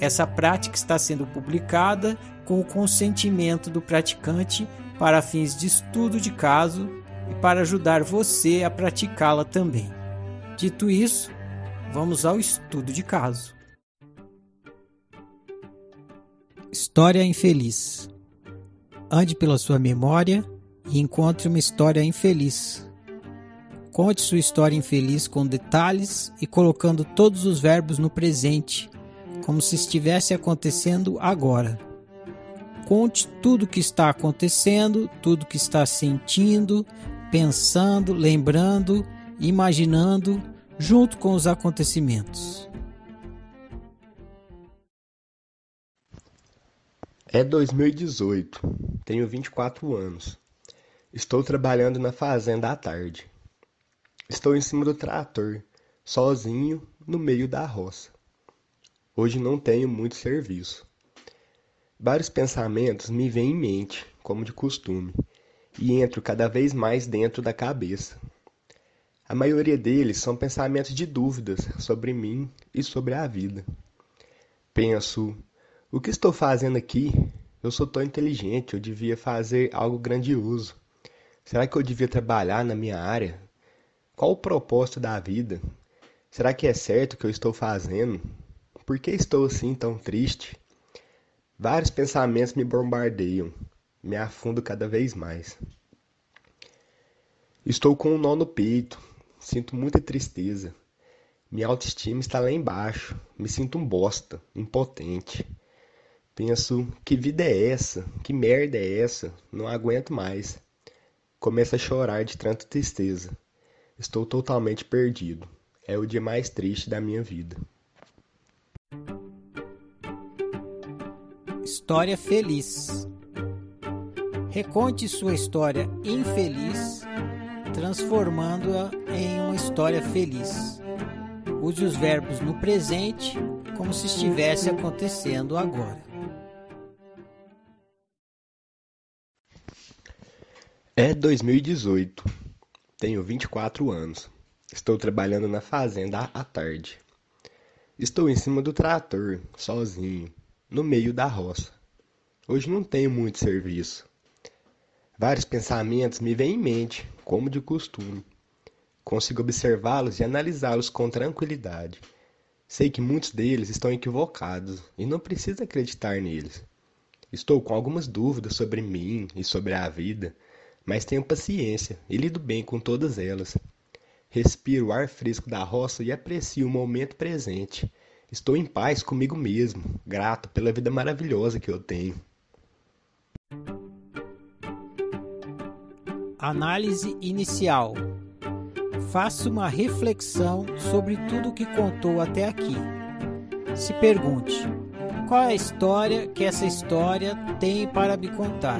Essa prática está sendo publicada com o consentimento do praticante para fins de estudo de caso e para ajudar você a praticá-la também. Dito isso, vamos ao estudo de caso. História infeliz. Ande pela sua memória e encontre uma história infeliz. Conte sua história infeliz com detalhes e colocando todos os verbos no presente, como se estivesse acontecendo agora. Conte tudo o que está acontecendo, tudo que está sentindo, pensando, lembrando, imaginando, junto com os acontecimentos. É 2018. Tenho 24 anos. Estou trabalhando na fazenda à tarde. Estou em cima do trator, sozinho, no meio da roça. Hoje não tenho muito serviço. Vários pensamentos me vêm em mente, como de costume, e entro cada vez mais dentro da cabeça. A maioria deles são pensamentos de dúvidas sobre mim e sobre a vida. Penso, o que estou fazendo aqui? Eu sou tão inteligente, eu devia fazer algo grandioso. Será que eu devia trabalhar na minha área? Qual o propósito da vida? Será que é certo o que eu estou fazendo? Por que estou assim tão triste? Vários pensamentos me bombardeiam, me afundo cada vez mais. Estou com um nó no peito, sinto muita tristeza. Minha autoestima está lá embaixo, me sinto um bosta, impotente. Penso, que vida é essa? Que merda é essa? Não aguento mais. Começo a chorar de tanta tristeza. Estou totalmente perdido. É o dia mais triste da minha vida. História feliz. Reconte sua história infeliz, transformando-a em uma história feliz. Use os verbos no presente como se estivesse acontecendo agora. É 2018. Tenho 24 anos. Estou trabalhando na fazenda à tarde. Estou em cima do trator, sozinho, no meio da roça. Hoje não tenho muito serviço. Vários pensamentos me vêm em mente, como de costume. Consigo observá-los e analisá-los com tranquilidade. Sei que muitos deles estão equivocados e não preciso acreditar neles. Estou com algumas dúvidas sobre mim e sobre a vida mas tenho paciência e lido bem com todas elas. Respiro o ar fresco da roça e aprecio o momento presente. Estou em paz comigo mesmo, grato pela vida maravilhosa que eu tenho. Análise inicial. Faça uma reflexão sobre tudo o que contou até aqui. Se pergunte: qual é a história que essa história tem para me contar?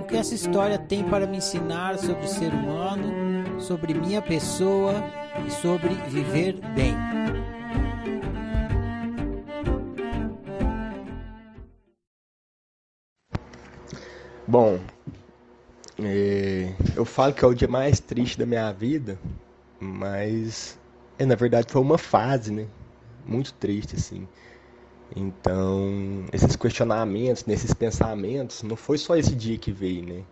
O que essa história tem para me ensinar sobre o ser humano, sobre minha pessoa e sobre viver bem. Bom, é, eu falo que é o dia mais triste da minha vida, mas é, na verdade foi uma fase, né? Muito triste, assim. Então, esses questionamentos, nesses pensamentos, não foi só esse dia que veio, né?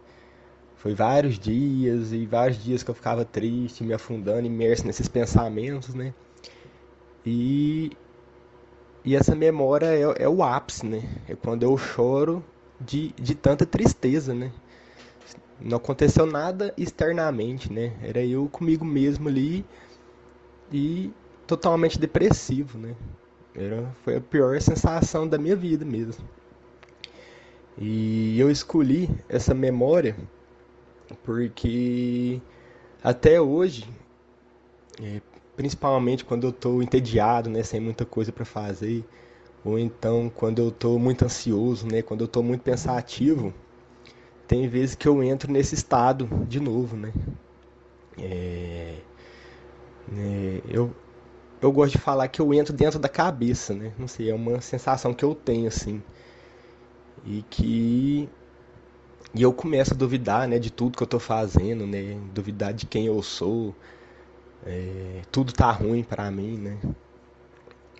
Foi vários dias e vários dias que eu ficava triste, me afundando, imerso nesses pensamentos, né? E e essa memória é, é, o ápice, né? É quando eu choro de, de tanta tristeza, né? Não aconteceu nada externamente, né? Era eu comigo mesmo ali e totalmente depressivo, né? Era, foi a pior sensação da minha vida mesmo. E eu escolhi essa memória porque até hoje, é, principalmente quando eu estou entediado, né, sem muita coisa para fazer, ou então quando eu estou muito ansioso, né, quando eu estou muito pensativo, tem vezes que eu entro nesse estado de novo, né? É, né eu, eu gosto de falar que eu entro dentro da cabeça, né? Não sei, é uma sensação que eu tenho assim. E que e eu começo a duvidar, né, de tudo que eu estou fazendo, né? Duvidar de quem eu sou. É, tudo tá ruim para mim, né?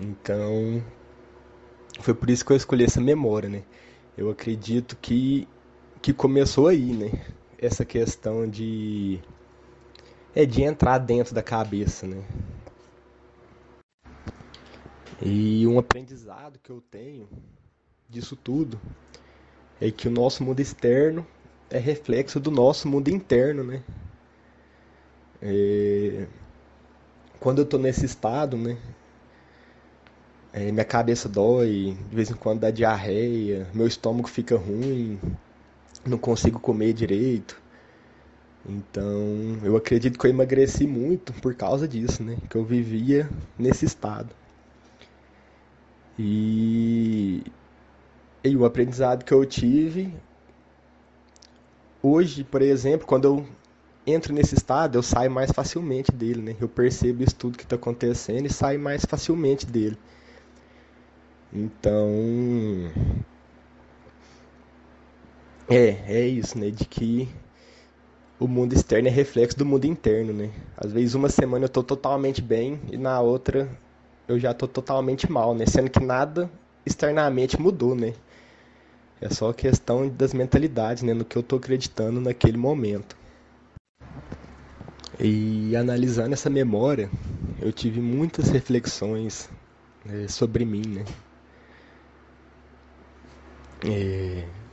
Então, foi por isso que eu escolhi essa memória, né? Eu acredito que que começou aí, né? Essa questão de é de entrar dentro da cabeça, né? E um aprendizado que eu tenho disso tudo é que o nosso mundo externo é reflexo do nosso mundo interno, né? É... Quando eu tô nesse estado, né? É, minha cabeça dói, de vez em quando dá diarreia, meu estômago fica ruim, não consigo comer direito. Então, eu acredito que eu emagreci muito por causa disso, né? Que eu vivia nesse estado. E, e o aprendizado que eu tive hoje, por exemplo, quando eu entro nesse estado, eu saio mais facilmente dele, né? Eu percebo isso tudo que está acontecendo e saio mais facilmente dele. Então, é, é isso, né? De que o mundo externo é reflexo do mundo interno, né? Às vezes uma semana eu tô totalmente bem e na outra eu já tô totalmente mal, né? Sendo que nada externamente mudou, né? É só questão das mentalidades, né? No que eu tô acreditando naquele momento. E analisando essa memória, eu tive muitas reflexões né, sobre mim, né? É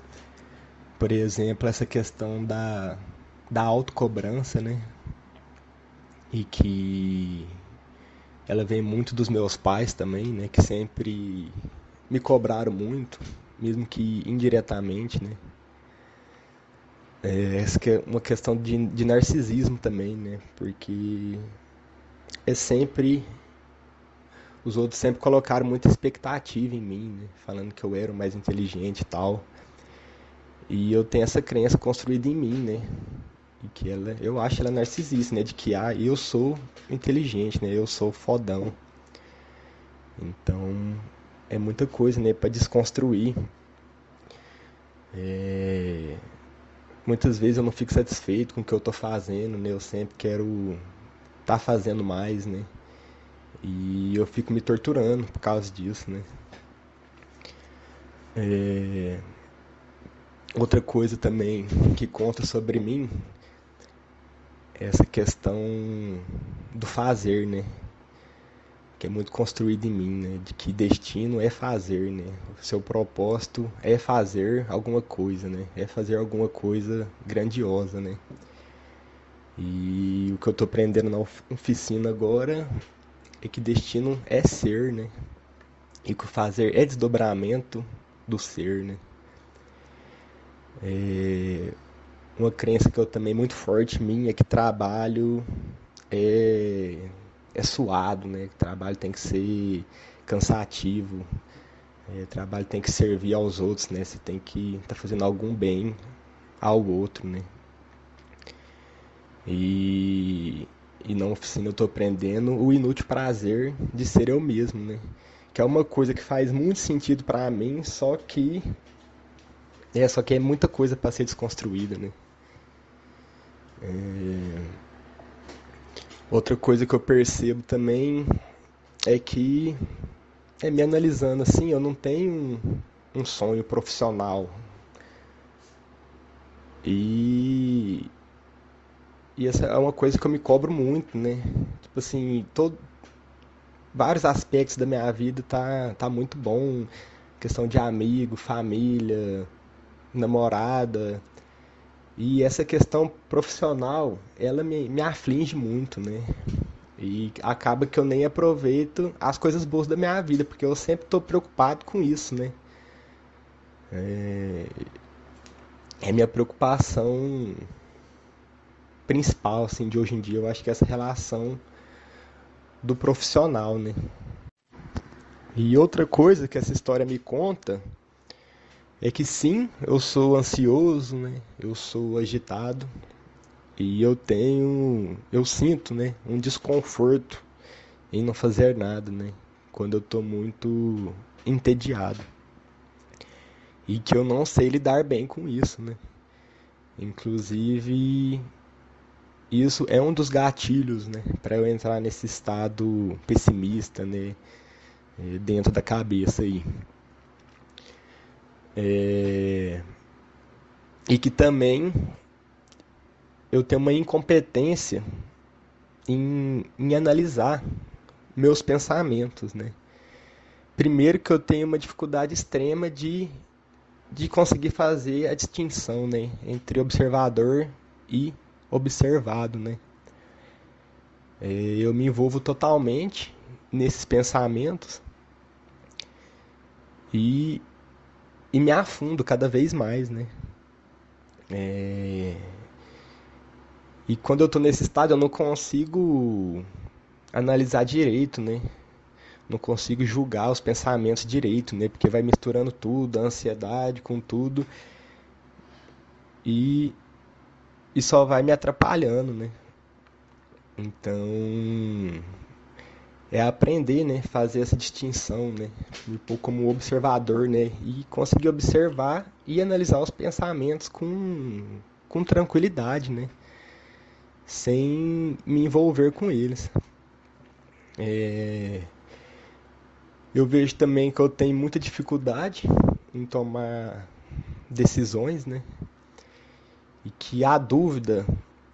por exemplo, essa questão da, da autocobrança, né? E que ela vem muito dos meus pais também, né? Que sempre me cobraram muito, mesmo que indiretamente, né? É, essa que é uma questão de, de narcisismo também, né? Porque é sempre os outros sempre colocaram muita expectativa em mim, né? falando que eu era o mais inteligente e tal. E eu tenho essa crença construída em mim, né? E que ela, eu acho ela narcisista, né? De que ah, eu sou inteligente, né? Eu sou fodão. Então, é muita coisa, né? Para desconstruir. É... Muitas vezes eu não fico satisfeito com o que eu tô fazendo, né? Eu sempre quero tá fazendo mais, né? E eu fico me torturando por causa disso, né? É... Outra coisa também que conta sobre mim é essa questão do fazer, né? Que é muito construído em mim, né? De que destino é fazer, né? O seu propósito é fazer alguma coisa, né? É fazer alguma coisa grandiosa, né? E o que eu tô aprendendo na oficina agora é que destino é ser, né? E que fazer é desdobramento do ser, né? É, uma crença que eu também muito forte minha é que trabalho é, é suado, né? Que trabalho tem que ser cansativo, é, trabalho tem que servir aos outros, né? Você tem que estar tá fazendo algum bem ao outro, né? E, e na oficina eu estou aprendendo o inútil prazer de ser eu mesmo, né? Que é uma coisa que faz muito sentido para mim, só que é, só que é muita coisa para ser desconstruída, né? É... Outra coisa que eu percebo também é que, é, me analisando assim, eu não tenho um, um sonho profissional. E, e essa é uma coisa que eu me cobro muito, né? Tipo assim, todo, vários aspectos da minha vida tá, tá muito bom. Questão de amigo, família, namorada. E essa questão profissional, ela me, me aflige muito, né? E acaba que eu nem aproveito as coisas boas da minha vida, porque eu sempre estou preocupado com isso, né? É, é minha preocupação principal, assim, de hoje em dia. Eu acho que essa relação do profissional, né? E outra coisa que essa história me conta é que sim, eu sou ansioso, né? Eu sou agitado e eu tenho, eu sinto, né, um desconforto em não fazer nada, né? Quando eu estou muito entediado. E que eu não sei lidar bem com isso, né? Inclusive, isso é um dos gatilhos, né, para eu entrar nesse estado pessimista, né, dentro da cabeça aí. É... E que também eu tenho uma incompetência em, em analisar meus pensamentos, né? Primeiro que eu tenho uma dificuldade extrema de, de conseguir fazer a distinção, né, entre observador e observado, né? É, eu me envolvo totalmente nesses pensamentos e, e me afundo cada vez mais, né? É, e quando eu estou nesse estado, eu não consigo analisar direito, né? Não consigo julgar os pensamentos direito, né? Porque vai misturando tudo, a ansiedade com tudo. E, e só vai me atrapalhando, né? Então, é aprender, né? Fazer essa distinção, né? Me pôr como observador, né? E conseguir observar e analisar os pensamentos com, com tranquilidade, né? sem me envolver com eles. É... Eu vejo também que eu tenho muita dificuldade em tomar decisões, né? E que a dúvida,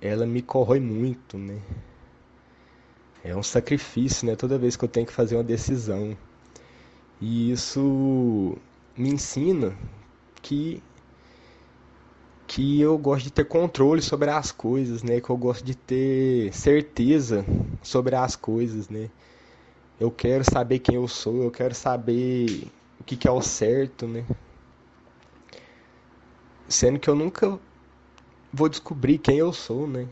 ela me corrói muito, né? É um sacrifício, né? Toda vez que eu tenho que fazer uma decisão. E isso me ensina que que eu gosto de ter controle sobre as coisas, né? Que eu gosto de ter certeza sobre as coisas, né? Eu quero saber quem eu sou, eu quero saber o que, que é o certo, né? Sendo que eu nunca vou descobrir quem eu sou, né?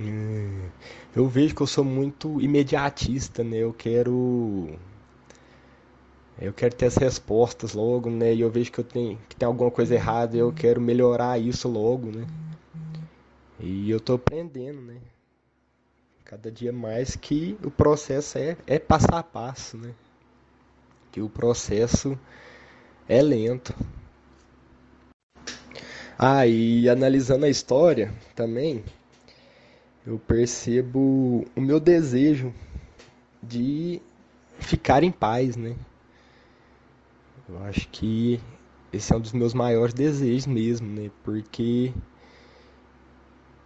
Hum, eu vejo que eu sou muito imediatista, né? Eu quero eu quero ter as respostas logo, né? E eu vejo que eu tenho que tem alguma coisa errada eu quero melhorar isso logo, né? E eu tô aprendendo, né? Cada dia mais que o processo é, é passo a passo, né? Que o processo é lento. Ah, e analisando a história também, eu percebo o meu desejo de ficar em paz, né? Eu acho que esse é um dos meus maiores desejos mesmo, né? Porque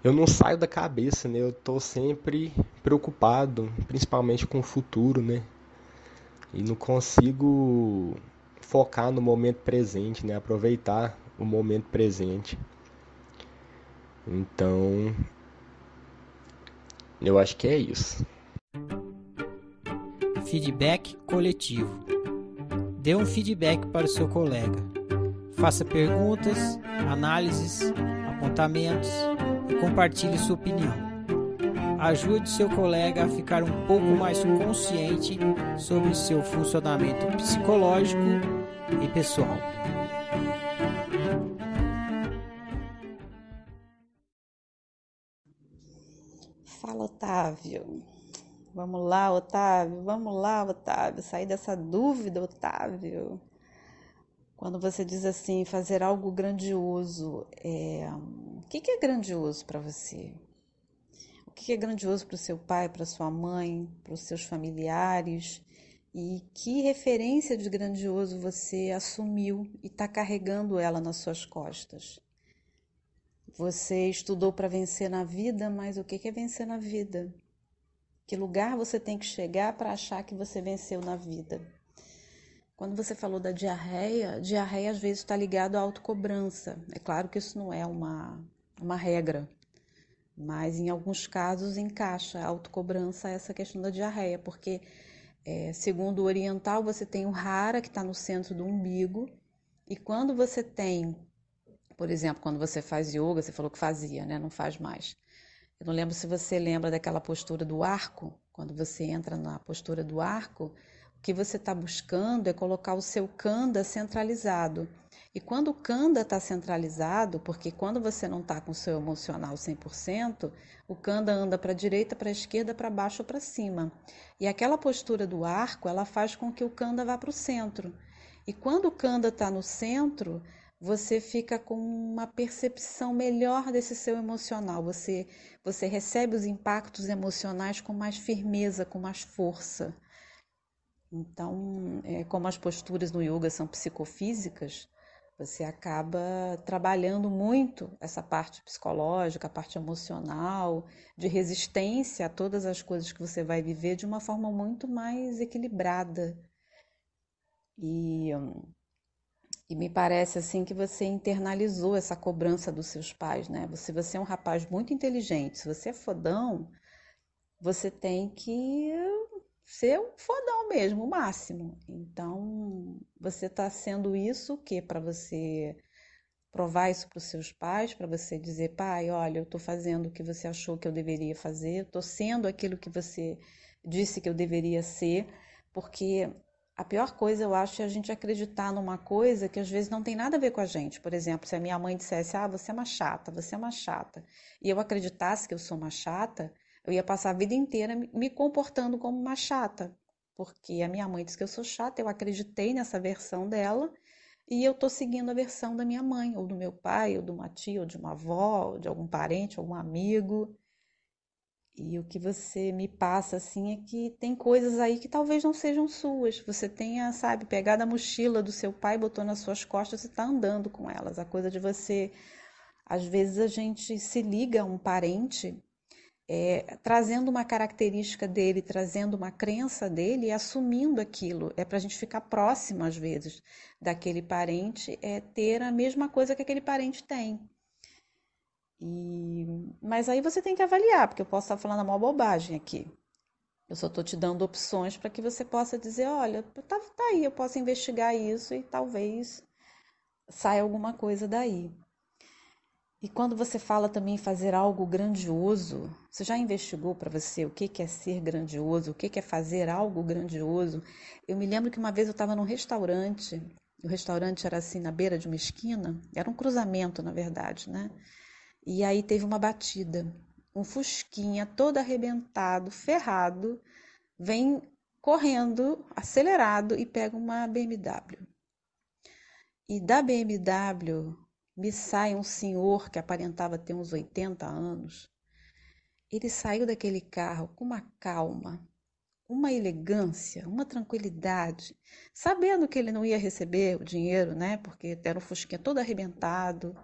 eu não saio da cabeça, né? Eu tô sempre preocupado, principalmente com o futuro, né? E não consigo focar no momento presente, né? Aproveitar o momento presente. Então, eu acho que é isso. Feedback coletivo. Dê um feedback para o seu colega. Faça perguntas, análises, apontamentos e compartilhe sua opinião. Ajude seu colega a ficar um pouco mais consciente sobre seu funcionamento psicológico e pessoal. Otávio. Vamos lá, Otávio, vamos lá, Otávio, sair dessa dúvida, Otávio. Quando você diz assim, fazer algo grandioso, é... o que é grandioso para você? O que é grandioso para o seu pai, para sua mãe, para os seus familiares? E que referência de grandioso você assumiu e está carregando ela nas suas costas? Você estudou para vencer na vida, mas o que é vencer na vida? Que lugar você tem que chegar para achar que você venceu na vida? Quando você falou da diarreia, diarreia às vezes está ligado à autocobrança. É claro que isso não é uma, uma regra, mas em alguns casos encaixa a autocobrança essa questão da diarreia, porque é, segundo o oriental, você tem o hara, que está no centro do umbigo, e quando você tem, por exemplo, quando você faz yoga, você falou que fazia, né? Não faz mais. Eu não lembro se você lembra daquela postura do arco, quando você entra na postura do arco, o que você está buscando é colocar o seu kanda centralizado. E quando o Kanda está centralizado, porque quando você não está com o seu emocional 100%, o Kanda anda para a direita, para a esquerda, para baixo ou para cima. E aquela postura do arco, ela faz com que o Kanda vá para o centro. E quando o Kanda está no centro, você fica com uma percepção melhor desse seu emocional. Você, você recebe os impactos emocionais com mais firmeza, com mais força. Então, é, como as posturas no yoga são psicofísicas, você acaba trabalhando muito essa parte psicológica, a parte emocional, de resistência a todas as coisas que você vai viver de uma forma muito mais equilibrada. E, e me parece assim que você internalizou essa cobrança dos seus pais, né? Se você é um rapaz muito inteligente, se você é fodão, você tem que ser um fodão mesmo, o máximo. Então, você está sendo isso o quê? Para você provar isso para os seus pais, para você dizer, pai, olha, eu estou fazendo o que você achou que eu deveria fazer, estou sendo aquilo que você disse que eu deveria ser, porque a pior coisa, eu acho, é a gente acreditar numa coisa que às vezes não tem nada a ver com a gente. Por exemplo, se a minha mãe dissesse, ah, você é uma chata, você é uma chata, e eu acreditasse que eu sou uma chata, eu ia passar a vida inteira me comportando como uma chata, porque a minha mãe disse que eu sou chata, eu acreditei nessa versão dela e eu estou seguindo a versão da minha mãe, ou do meu pai, ou de uma tia, ou de uma avó, ou de algum parente, algum amigo. E o que você me passa assim é que tem coisas aí que talvez não sejam suas. Você tenha, sabe, pegado a mochila do seu pai, botou nas suas costas e está andando com elas. A coisa de você. Às vezes a gente se liga a um parente é, trazendo uma característica dele, trazendo uma crença dele e assumindo aquilo. É para a gente ficar próximo, às vezes, daquele parente, é ter a mesma coisa que aquele parente tem. E... Mas aí você tem que avaliar, porque eu posso estar falando a maior bobagem aqui. Eu só estou te dando opções para que você possa dizer: olha, tá, tá aí, eu posso investigar isso e talvez saia alguma coisa daí. E quando você fala também fazer algo grandioso, você já investigou para você o que é ser grandioso, o que é fazer algo grandioso? Eu me lembro que uma vez eu estava num restaurante, o restaurante era assim na beira de uma esquina, era um cruzamento, na verdade, né? E aí teve uma batida. Um fusquinha todo arrebentado, ferrado, vem correndo, acelerado e pega uma BMW. E da BMW me sai um senhor que aparentava ter uns 80 anos. Ele saiu daquele carro com uma calma, uma elegância, uma tranquilidade, sabendo que ele não ia receber o dinheiro, né? Porque era um fusquinha todo arrebentado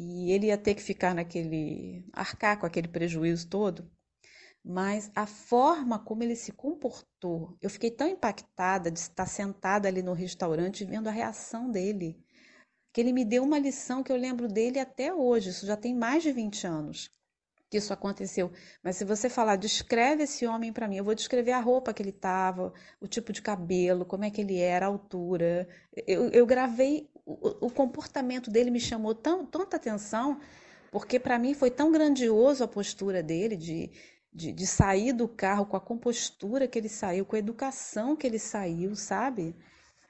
e ele ia ter que ficar naquele arcar com aquele prejuízo todo. Mas a forma como ele se comportou, eu fiquei tão impactada de estar sentada ali no restaurante vendo a reação dele que ele me deu uma lição que eu lembro dele até hoje, isso já tem mais de 20 anos que isso aconteceu. Mas se você falar, descreve esse homem para mim, eu vou descrever a roupa que ele tava, o tipo de cabelo, como é que ele era, a altura. Eu, eu gravei, o, o, comportamento dele me chamou tão, tanta atenção, porque para mim foi tão grandioso a postura dele de, de, de sair do carro com a compostura que ele saiu, com a educação que ele saiu, sabe?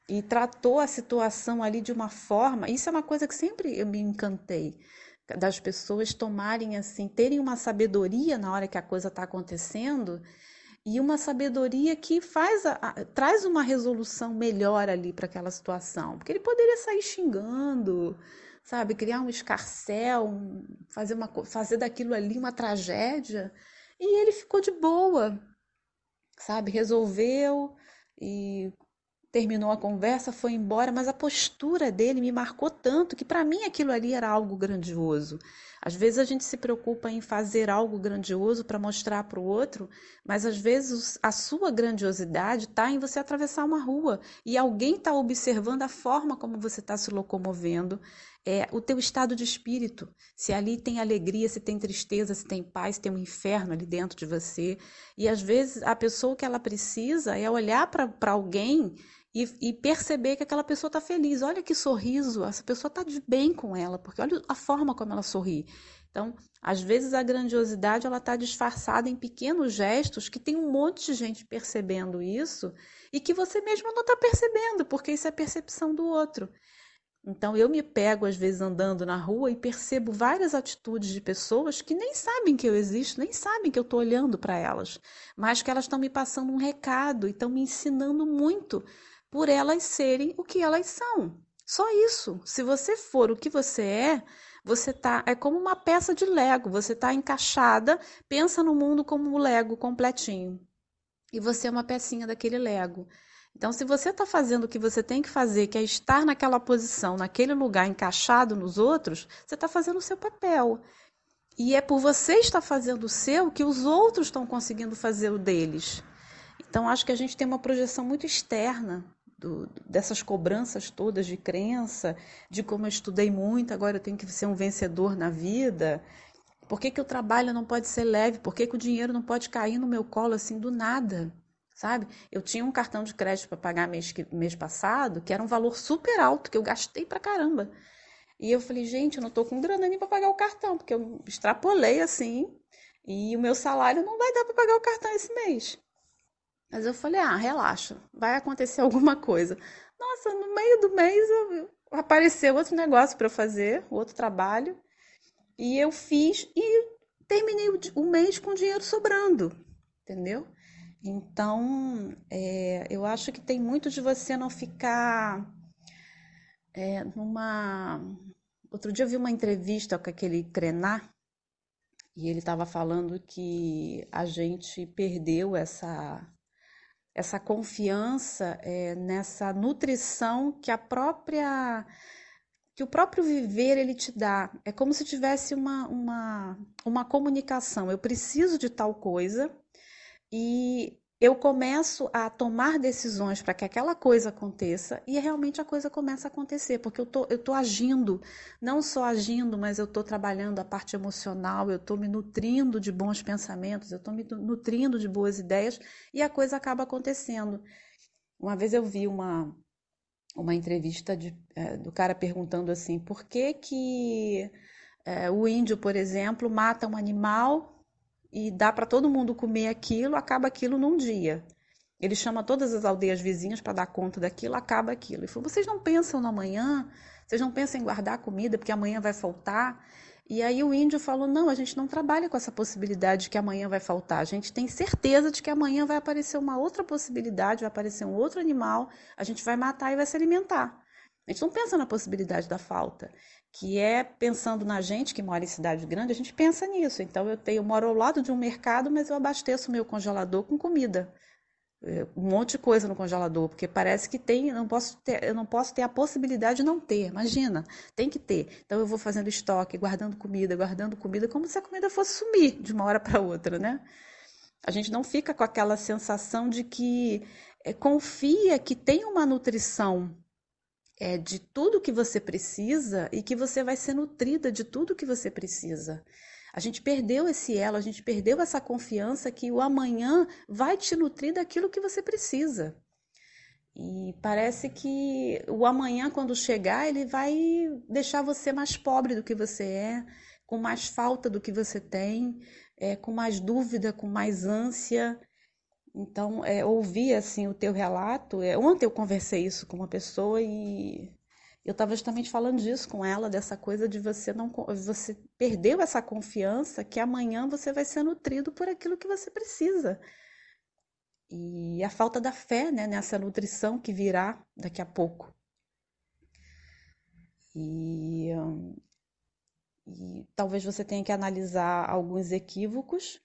e tratou a situação ali de uma forma. Isso é uma coisa que sempre eu me encantei das pessoas tomarem assim, terem uma sabedoria na hora que a coisa está acontecendo e uma sabedoria que faz a, a, traz uma resolução melhor ali para aquela situação, porque ele poderia sair xingando, sabe, criar um escarcel, fazer uma fazer daquilo ali uma tragédia, e ele ficou de boa, sabe, resolveu e terminou a conversa, foi embora, mas a postura dele me marcou tanto que para mim aquilo ali era algo grandioso. Às vezes a gente se preocupa em fazer algo grandioso para mostrar para o outro, mas às vezes a sua grandiosidade está em você atravessar uma rua e alguém está observando a forma como você está se locomovendo, é, o teu estado de espírito. Se ali tem alegria, se tem tristeza, se tem paz, se tem um inferno ali dentro de você. E às vezes a pessoa que ela precisa é olhar para alguém e, e, perceber que aquela pessoa está feliz. Olha que sorriso, essa pessoa está de bem com ela, porque olha a forma como ela sorri. Então, às vezes a grandiosidade ela está disfarçada em pequenos gestos que tem um monte de gente percebendo isso e que você mesmo não está percebendo, porque isso é percepção do outro. Então eu me pego às vezes andando na rua e percebo várias atitudes de pessoas que nem sabem que eu existo, nem sabem que eu estou olhando para elas, mas que elas estão me passando um recado e estão me ensinando muito por elas serem o que elas são. Só isso. Se você for o que você é, você tá é como uma peça de Lego, você está encaixada, pensa no mundo como um Lego completinho. E você é uma pecinha daquele Lego. Então, se você está fazendo o que você tem que fazer, que é estar naquela posição, naquele lugar encaixado nos outros, você está fazendo o seu papel. E é por você estar fazendo o seu que os outros estão conseguindo fazer o deles. Então, acho que a gente tem uma projeção muito externa do, dessas cobranças todas de crença, de como eu estudei muito, agora eu tenho que ser um vencedor na vida. Por que, que o trabalho não pode ser leve? Por que, que o dinheiro não pode cair no meu colo assim do nada? Sabe? Eu tinha um cartão de crédito para pagar mês, mês passado, que era um valor super alto, que eu gastei pra caramba. E eu falei, gente, eu não tô com grana nem para pagar o cartão, porque eu extrapolei assim, e o meu salário não vai dar para pagar o cartão esse mês. Mas eu falei, ah, relaxa, vai acontecer alguma coisa. Nossa, no meio do mês eu, apareceu outro negócio para fazer, outro trabalho, e eu fiz e terminei o, o mês com dinheiro sobrando, entendeu? Então, é, eu acho que tem muito de você não ficar é, numa. Outro dia eu vi uma entrevista com aquele Krenar, e ele estava falando que a gente perdeu essa essa confiança é, nessa nutrição que a própria que o próprio viver ele te dá. É como se tivesse uma, uma, uma comunicação. Eu preciso de tal coisa e eu começo a tomar decisões para que aquela coisa aconteça e realmente a coisa começa a acontecer, porque eu tô, eu tô agindo, não só agindo, mas eu estou trabalhando a parte emocional, eu estou me nutrindo de bons pensamentos, eu estou me nutrindo de boas ideias e a coisa acaba acontecendo. Uma vez eu vi uma, uma entrevista de, é, do cara perguntando assim, por que que é, o índio, por exemplo, mata um animal e dá para todo mundo comer aquilo, acaba aquilo num dia. Ele chama todas as aldeias vizinhas para dar conta daquilo, acaba aquilo. Ele falou: vocês não pensam no amanhã? Vocês não pensam em guardar comida porque amanhã vai faltar? E aí o índio falou: não, a gente não trabalha com essa possibilidade de que amanhã vai faltar. A gente tem certeza de que amanhã vai aparecer uma outra possibilidade, vai aparecer um outro animal, a gente vai matar e vai se alimentar. A gente não pensa na possibilidade da falta que é pensando na gente que mora em cidade grande, a gente pensa nisso. Então eu tenho, eu moro ao lado de um mercado, mas eu abasteço meu congelador com comida. É, um monte de coisa no congelador, porque parece que tem, não posso ter, eu não posso ter a possibilidade de não ter. Imagina, tem que ter. Então eu vou fazendo estoque, guardando comida, guardando comida, como se a comida fosse sumir de uma hora para outra, né? A gente não fica com aquela sensação de que é, confia que tem uma nutrição é, de tudo que você precisa e que você vai ser nutrida de tudo que você precisa. A gente perdeu esse elo, a gente perdeu essa confiança que o amanhã vai te nutrir daquilo que você precisa. E parece que o amanhã, quando chegar, ele vai deixar você mais pobre do que você é, com mais falta do que você tem, é, com mais dúvida, com mais ânsia. Então, é, ouvir assim o teu relato. É, ontem eu conversei isso com uma pessoa e eu estava justamente falando disso com ela, dessa coisa de você não você perdeu essa confiança que amanhã você vai ser nutrido por aquilo que você precisa. E a falta da fé né, nessa nutrição que virá daqui a pouco. E, e talvez você tenha que analisar alguns equívocos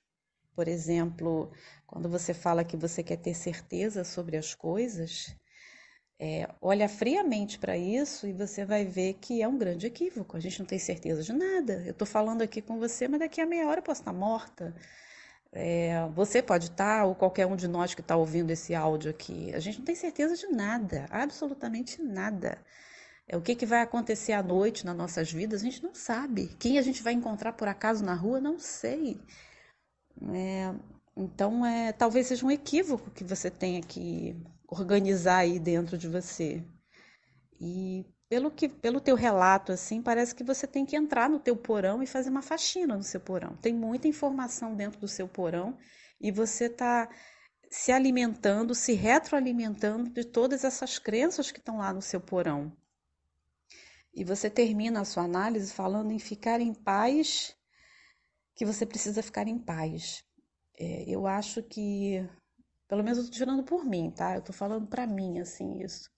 por exemplo, quando você fala que você quer ter certeza sobre as coisas, É, olha friamente para isso e você vai ver que é um grande equívoco. A gente não tem certeza de nada. Eu estou falando aqui com você, mas daqui a meia hora eu posso estar morta. É, você pode estar, ou qualquer um de nós que está ouvindo esse áudio aqui. A gente não tem certeza de nada, absolutamente nada. É, o que, que vai acontecer à noite nas nossas vidas, a gente não sabe. Quem a gente vai encontrar por acaso na rua, não sei. É, então, é, talvez seja um equívoco que você tenha que organizar aí dentro de você. E pelo que pelo teu relato assim, parece que você tem que entrar no teu porão e fazer uma faxina no seu porão. Tem muita informação dentro do seu porão e você está se alimentando, se retroalimentando de todas essas crenças que estão lá no seu porão. E você termina a sua análise falando em ficar em paz, que você precisa ficar em paz. É, eu acho que, pelo menos eu tô tirando por mim, tá? Eu tô falando para mim, assim, isso.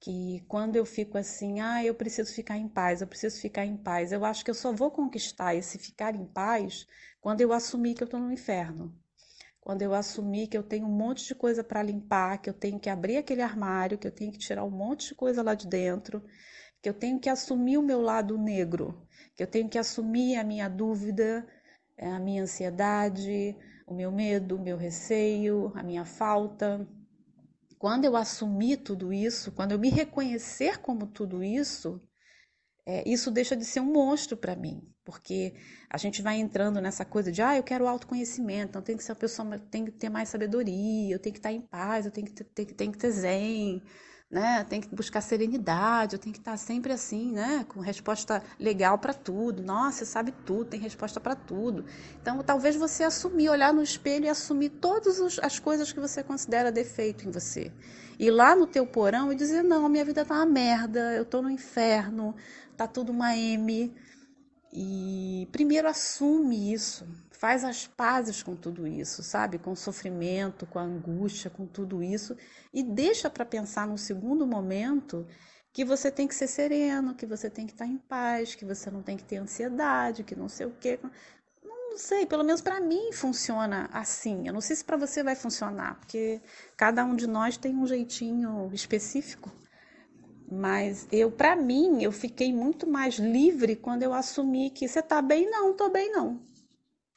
Que quando eu fico assim, ah, eu preciso ficar em paz, eu preciso ficar em paz, eu acho que eu só vou conquistar esse ficar em paz quando eu assumir que eu tô no inferno. Quando eu assumir que eu tenho um monte de coisa para limpar, que eu tenho que abrir aquele armário, que eu tenho que tirar um monte de coisa lá de dentro, que eu tenho que assumir o meu lado negro, que eu tenho que assumir a minha dúvida, a minha ansiedade, o meu medo, o meu receio, a minha falta. Quando eu assumir tudo isso, quando eu me reconhecer como tudo isso, é, isso deixa de ser um monstro para mim, porque a gente vai entrando nessa coisa de, ah, eu quero autoconhecimento, então tem que ser uma pessoa, tem que ter mais sabedoria, eu tenho que estar em paz, eu tenho que ter, ter, tenho que ter zen, né? Tem que buscar serenidade, eu tenho que estar sempre assim, né? Com resposta legal para tudo. Nossa, você sabe tudo, tem resposta para tudo. Então, talvez você assumir, olhar no espelho e assumir todas as coisas que você considera defeito em você. Ir lá no teu porão e dizer: "Não, minha vida tá uma merda, eu tô no inferno, tá tudo uma M". E primeiro assume isso, faz as pazes com tudo isso, sabe? Com o sofrimento, com a angústia, com tudo isso e deixa para pensar no segundo momento que você tem que ser sereno, que você tem que estar em paz, que você não tem que ter ansiedade, que não sei o quê. Não sei, pelo menos para mim funciona assim. Eu não sei se para você vai funcionar, porque cada um de nós tem um jeitinho específico. Mas eu, para mim, eu fiquei muito mais livre quando eu assumi que você tá bem, não, tô bem, não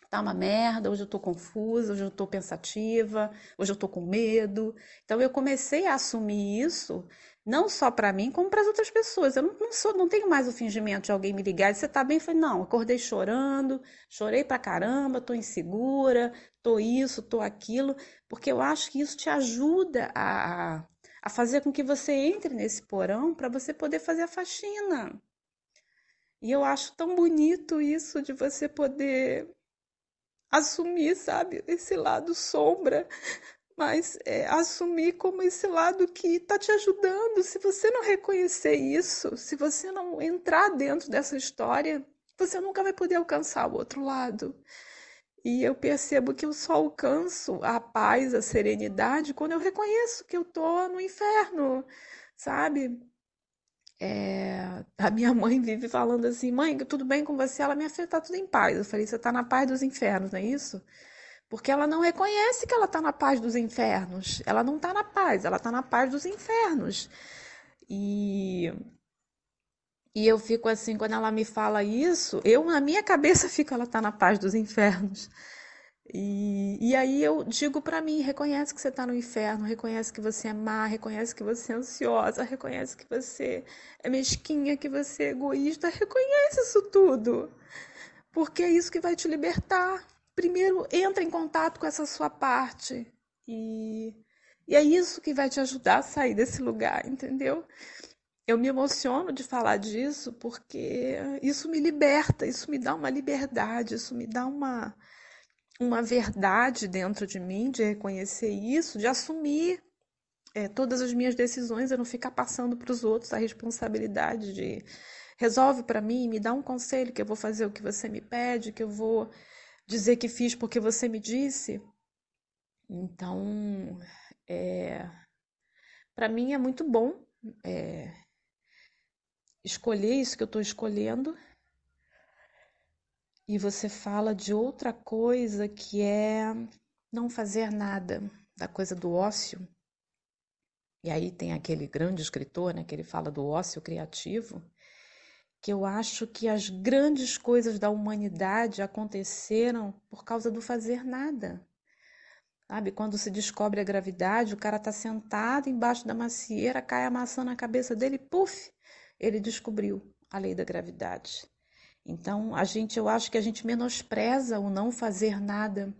tá uma merda, hoje eu tô confusa, hoje eu tô pensativa, hoje eu tô com medo. Então eu comecei a assumir isso não só para mim, como para as outras pessoas. Eu não, não, sou, não tenho mais o fingimento de alguém me ligar e você tá bem? Eu falei, não, acordei chorando, chorei pra caramba, tô insegura, tô isso, tô aquilo, porque eu acho que isso te ajuda a, a fazer com que você entre nesse porão para você poder fazer a faxina. E eu acho tão bonito isso de você poder assumir, sabe, esse lado sombra, mas é, assumir como esse lado que está te ajudando. Se você não reconhecer isso, se você não entrar dentro dessa história, você nunca vai poder alcançar o outro lado. E eu percebo que eu só alcanço a paz, a serenidade quando eu reconheço que eu tô no inferno, sabe? É, a minha mãe vive falando assim, mãe, tudo bem com você? Ela, minha filha, tá tudo em paz. Eu falei, você tá na paz dos infernos, não é isso? Porque ela não reconhece que ela tá na paz dos infernos. Ela não tá na paz, ela tá na paz dos infernos. E e eu fico assim, quando ela me fala isso, eu na minha cabeça fico, ela tá na paz dos infernos. E, e aí eu digo para mim, reconhece que você está no inferno, reconhece que você é má, reconhece que você é ansiosa, reconhece que você é mesquinha, que você é egoísta, reconhece isso tudo. Porque é isso que vai te libertar. Primeiro, entra em contato com essa sua parte. E, e é isso que vai te ajudar a sair desse lugar, entendeu? Eu me emociono de falar disso porque isso me liberta, isso me dá uma liberdade, isso me dá uma uma verdade dentro de mim, de reconhecer isso, de assumir é, todas as minhas decisões, eu não ficar passando para os outros a responsabilidade de resolve para mim, me dá um conselho que eu vou fazer o que você me pede, que eu vou dizer que fiz porque você me disse. Então, é, para mim é muito bom é, escolher isso que eu estou escolhendo e você fala de outra coisa que é não fazer nada, da coisa do ócio. E aí tem aquele grande escritor, né, que ele fala do ócio criativo, que eu acho que as grandes coisas da humanidade aconteceram por causa do fazer nada. Sabe, quando se descobre a gravidade, o cara está sentado embaixo da macieira, cai a maçã na cabeça dele, puf, ele descobriu a lei da gravidade. Então, a gente, eu acho que a gente menospreza o não fazer nada.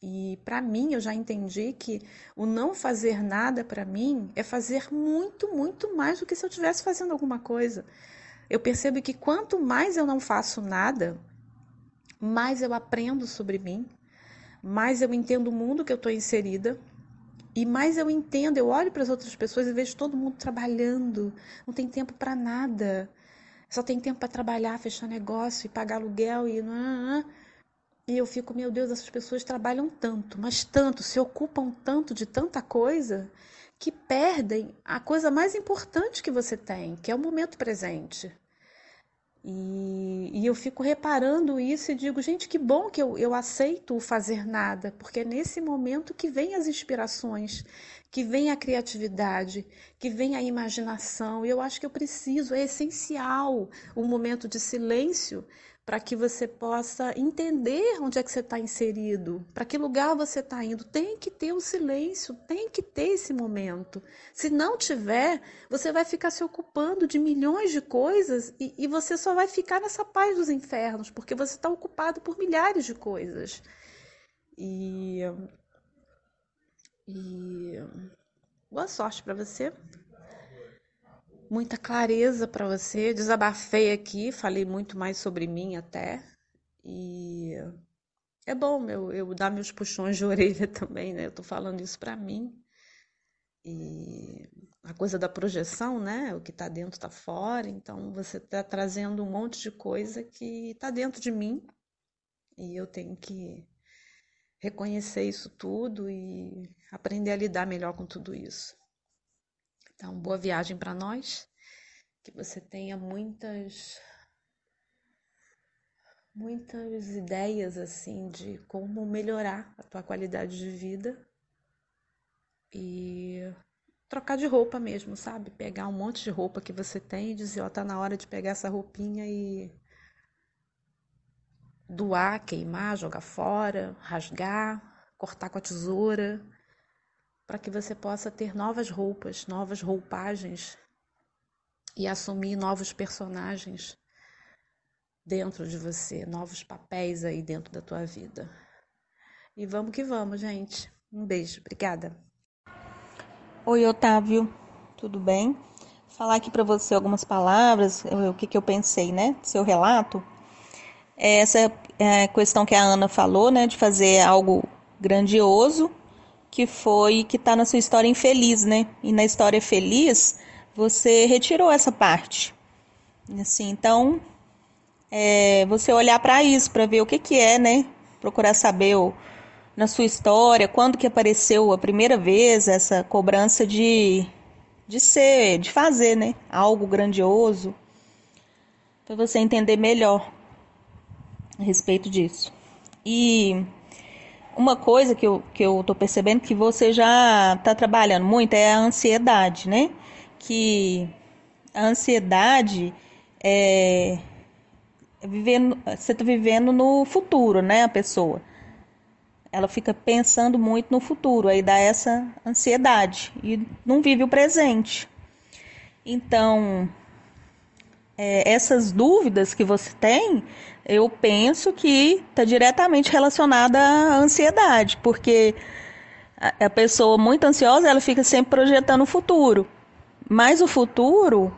E para mim, eu já entendi que o não fazer nada para mim é fazer muito, muito mais do que se eu estivesse fazendo alguma coisa. Eu percebo que quanto mais eu não faço nada, mais eu aprendo sobre mim, mais eu entendo o mundo que eu estou inserida e mais eu entendo, eu olho para as outras pessoas e vejo todo mundo trabalhando, não tem tempo para nada, só tem tempo para trabalhar, fechar negócio e pagar aluguel e e eu fico, meu Deus, essas pessoas trabalham tanto, mas tanto, se ocupam tanto de tanta coisa que perdem a coisa mais importante que você tem, que é o momento presente. E, e, eu fico reparando isso e digo, gente, que bom que eu, eu aceito fazer nada, porque é nesse momento que vem as inspirações, que vem a criatividade, que vem a imaginação. E eu acho que eu preciso, é essencial um momento de silêncio para que você possa entender onde é que você está inserido, para que lugar você está indo. Tem que ter o silêncio, tem que ter esse momento. Se não tiver, você vai ficar se ocupando de milhões de coisas e, e você só vai ficar nessa paz dos infernos, porque você está ocupado por milhares de coisas. E, e boa sorte para você muita clareza para você. Desabafei aqui, falei muito mais sobre mim até. E é bom eu, eu dar meus puxões de orelha também, né? Eu tô falando isso para mim. E a coisa da projeção, né? O que tá dentro tá fora. Então você tá trazendo um monte de coisa que tá dentro de mim. E eu tenho que reconhecer isso tudo e aprender a lidar melhor com tudo isso. Então, boa viagem para nós. Que você tenha muitas muitas ideias assim de como melhorar a tua qualidade de vida e trocar de roupa mesmo, sabe? Pegar um monte de roupa que você tem e dizer, ó, oh, tá na hora de pegar essa roupinha e doar, queimar, jogar fora, rasgar, cortar com a tesoura para que você possa ter novas roupas, novas roupagens e assumir novos personagens dentro de você, novos papéis aí dentro da tua vida. E vamos que vamos, gente. Um beijo, obrigada. Oi, Otávio, tudo bem? Falar aqui para você algumas palavras, o que, que eu pensei, né? Seu relato. Essa é, questão que a Ana falou, né, de fazer algo grandioso que foi que está na sua história infeliz, né? E na história feliz, você retirou essa parte. Assim, então, é, você olhar para isso, para ver o que, que é, né? Procurar saber o, na sua história, quando que apareceu a primeira vez essa cobrança de, de ser, de fazer, né? Algo grandioso, para você entender melhor a respeito disso. E uma coisa que eu, que eu tô percebendo que você já está trabalhando muito é a ansiedade, né? Que a ansiedade é, é vivendo, você está vivendo no futuro, né? A pessoa. Ela fica pensando muito no futuro, aí dá essa ansiedade e não vive o presente. Então, é, essas dúvidas que você tem, eu penso que está diretamente relacionada à ansiedade, porque a, a pessoa muito ansiosa ela fica sempre projetando o futuro, mas o futuro,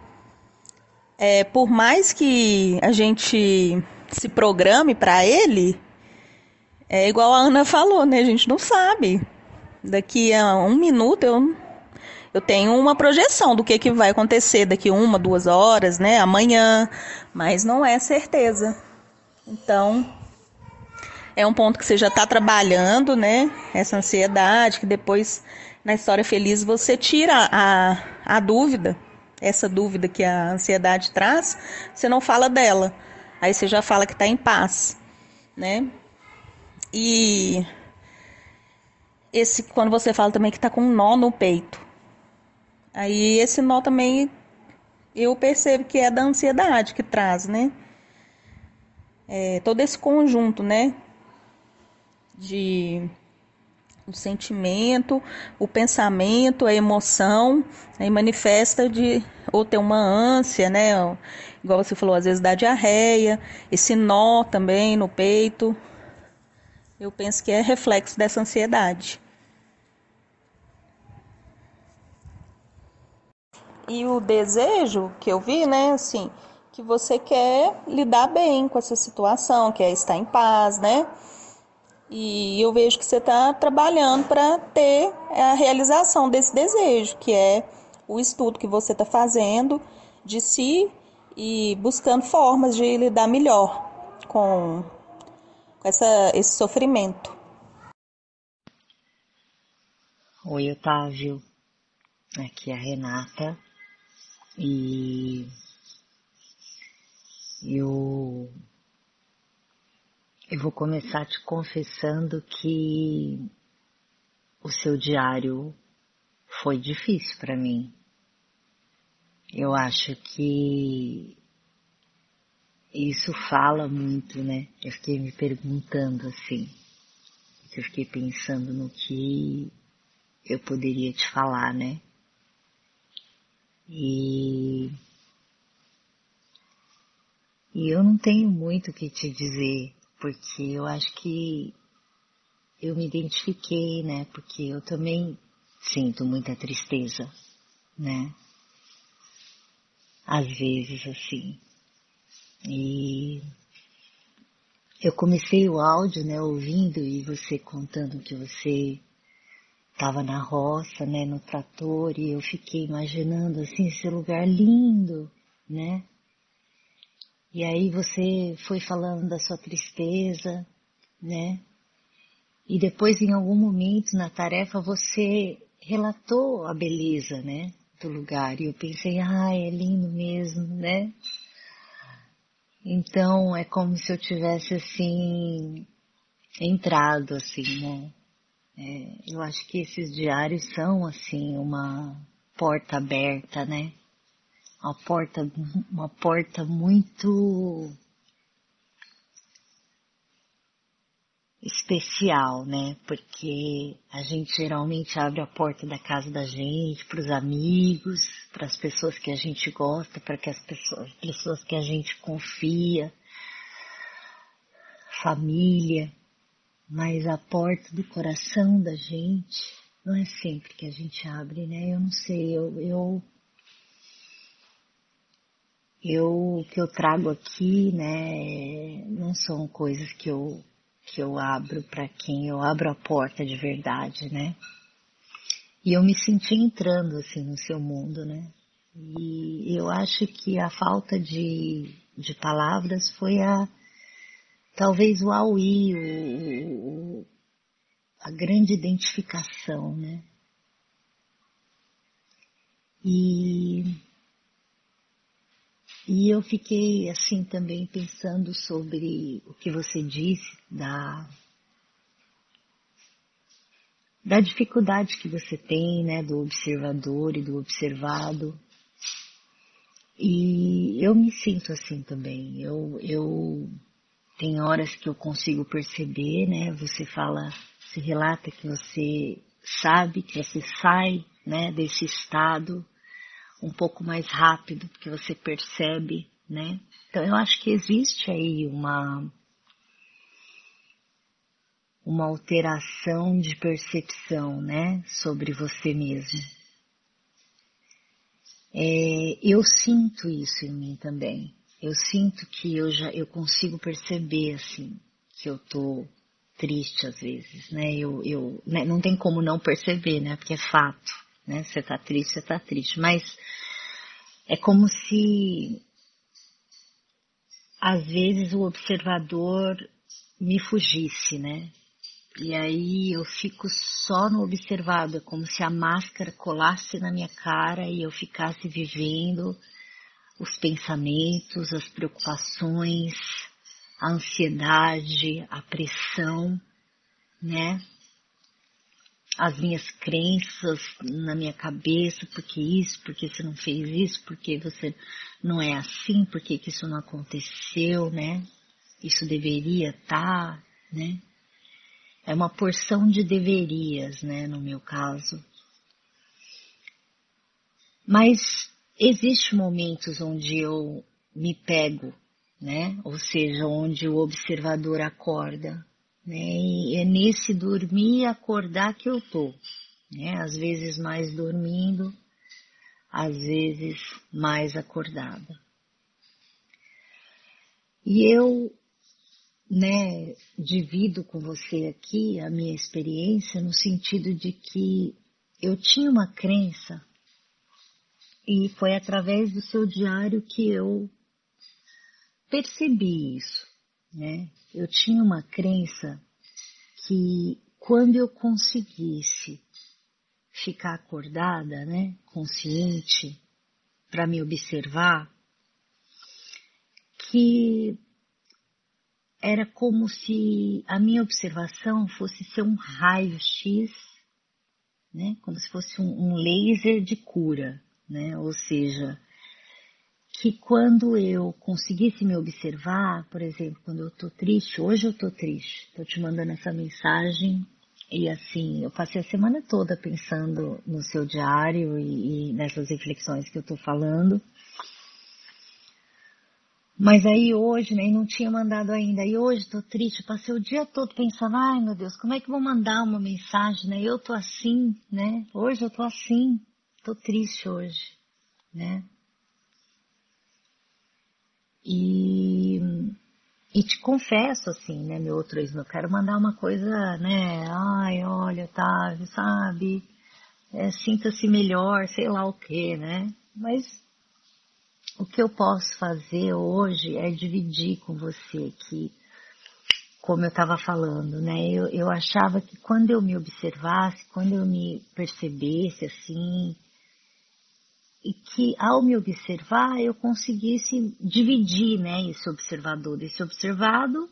é, por mais que a gente se programe para ele, é igual a Ana falou, né? A gente não sabe. Daqui a um minuto eu eu tenho uma projeção do que, que vai acontecer daqui uma, duas horas, né? Amanhã, mas não é certeza. Então, é um ponto que você já está trabalhando, né? Essa ansiedade, que depois, na história feliz, você tira a, a dúvida, essa dúvida que a ansiedade traz, você não fala dela. Aí você já fala que está em paz, né? E esse quando você fala também que está com um nó no peito Aí esse nó também eu percebo que é da ansiedade que traz, né? É, todo esse conjunto, né? De o sentimento, o pensamento, a emoção, aí manifesta de ou ter uma ânsia, né? Igual você falou, às vezes dá diarreia, esse nó também no peito. Eu penso que é reflexo dessa ansiedade. E o desejo que eu vi, né, assim, que você quer lidar bem com essa situação, quer estar em paz, né? E eu vejo que você está trabalhando para ter a realização desse desejo, que é o estudo que você está fazendo de si e buscando formas de lidar melhor com, essa, esse sofrimento. Oi, Otávio. Aqui é a Renata. E eu eu vou começar te confessando que o seu diário foi difícil para mim. Eu acho que isso fala muito, né? Eu fiquei me perguntando assim. Eu fiquei pensando no que eu poderia te falar, né? E, e eu não tenho muito o que te dizer porque eu acho que eu me identifiquei, né? Porque eu também sinto muita tristeza, né? Às vezes assim. E eu comecei o áudio, né, ouvindo e você contando que você estava na roça, né, no trator, e eu fiquei imaginando assim esse lugar lindo, né? E aí você foi falando da sua tristeza, né? E depois em algum momento na tarefa você relatou a beleza, né, do lugar. E eu pensei, ah, é lindo mesmo, né? Então é como se eu tivesse assim entrado assim, né? É, eu acho que esses diários são assim uma porta aberta, né? uma porta, uma porta muito especial, né? Porque a gente geralmente abre a porta da casa da gente para os amigos, para as pessoas que a gente gosta, para que as pessoas, pessoas que a gente confia, família, mas a porta do coração da gente não é sempre que a gente abre, né? Eu não sei, eu, eu eu, o que eu trago aqui, né, não são coisas que eu, que eu abro para quem eu abro a porta de verdade, né? E eu me senti entrando assim no seu mundo, né? E eu acho que a falta de, de palavras foi a talvez o auí, o, a grande identificação, né? E e eu fiquei assim também pensando sobre o que você disse da da dificuldade que você tem, né, do observador e do observado. E eu me sinto assim também. Eu eu tem horas que eu consigo perceber, né? Você fala, se relata que você sabe que você sai, né, desse estado um pouco mais rápido, porque você percebe, né? Então eu acho que existe aí uma uma alteração de percepção, né, sobre você mesmo. É, eu sinto isso em mim também. Eu sinto que eu já eu consigo perceber assim que eu tô triste às vezes, né? Eu, eu né? não tem como não perceber, né? Porque é fato né? Você tá triste, você tá triste. Mas é como se às vezes o observador me fugisse, né? E aí eu fico só no observado, é como se a máscara colasse na minha cara e eu ficasse vivendo os pensamentos, as preocupações, a ansiedade, a pressão, né? as minhas crenças na minha cabeça, porque isso, porque você não fez isso, porque você não é assim, porque que isso não aconteceu, né? Isso deveria estar, tá, né? É uma porção de deverias, né, no meu caso. Mas existem momentos onde eu me pego, né? Ou seja, onde o observador acorda, né? E é nesse dormir e acordar que eu tô, né? Às vezes mais dormindo, às vezes mais acordada. E eu, né, divido com você aqui a minha experiência no sentido de que eu tinha uma crença e foi através do seu diário que eu percebi isso, né? Eu tinha uma crença que quando eu conseguisse ficar acordada, né, consciente, para me observar, que era como se a minha observação fosse ser um raio-x, né, como se fosse um, um laser de cura, né, ou seja, que quando eu conseguisse me observar, por exemplo, quando eu tô triste, hoje eu tô triste, tô te mandando essa mensagem e assim, eu passei a semana toda pensando no seu diário e, e nessas reflexões que eu tô falando. Mas aí hoje, né, não tinha mandado ainda. E hoje tô triste, passei o dia todo pensando, ai meu Deus, como é que vou mandar uma mensagem, né? Eu tô assim, né? Hoje eu tô assim, tô triste hoje, né? E, e te confesso assim, né, meu outro ex, eu quero mandar uma coisa, né, ai, olha, Otávio, sabe, é, sinta-se melhor, sei lá o que, né, mas o que eu posso fazer hoje é dividir com você que, como eu estava falando, né, eu, eu achava que quando eu me observasse, quando eu me percebesse assim, e que ao me observar eu conseguisse dividir, né, esse observador, esse observado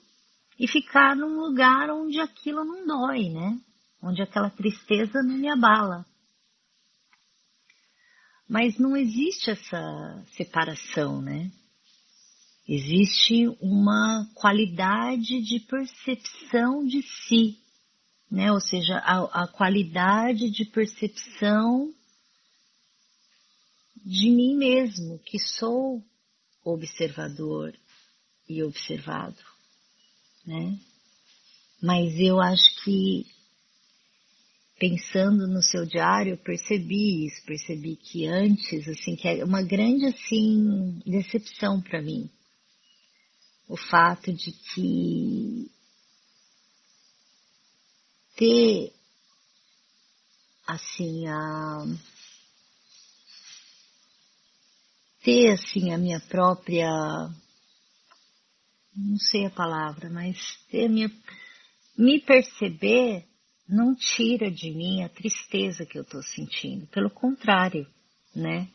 e ficar num lugar onde aquilo não dói, né, onde aquela tristeza não me abala. Mas não existe essa separação, né? Existe uma qualidade de percepção de si, né? Ou seja, a, a qualidade de percepção de mim mesmo, que sou observador e observado, né? Mas eu acho que pensando no seu diário, eu percebi isso, percebi que antes, assim, que é uma grande, assim, decepção para mim. O fato de que ter, assim, a ter assim a minha própria não sei a palavra, mas ter minha me perceber não tira de mim a tristeza que eu estou sentindo. Pelo contrário, né?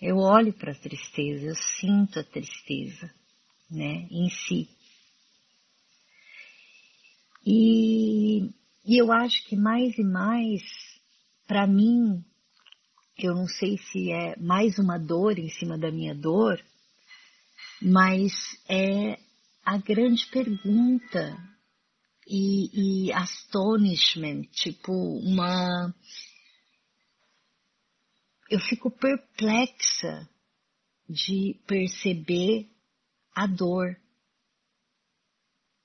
Eu olho para a tristeza, eu sinto a tristeza, né? Em si. E, e eu acho que mais e mais, para mim, eu não sei se é mais uma dor em cima da minha dor, mas é a grande pergunta e, e astonishment, tipo uma. Eu fico perplexa de perceber a dor.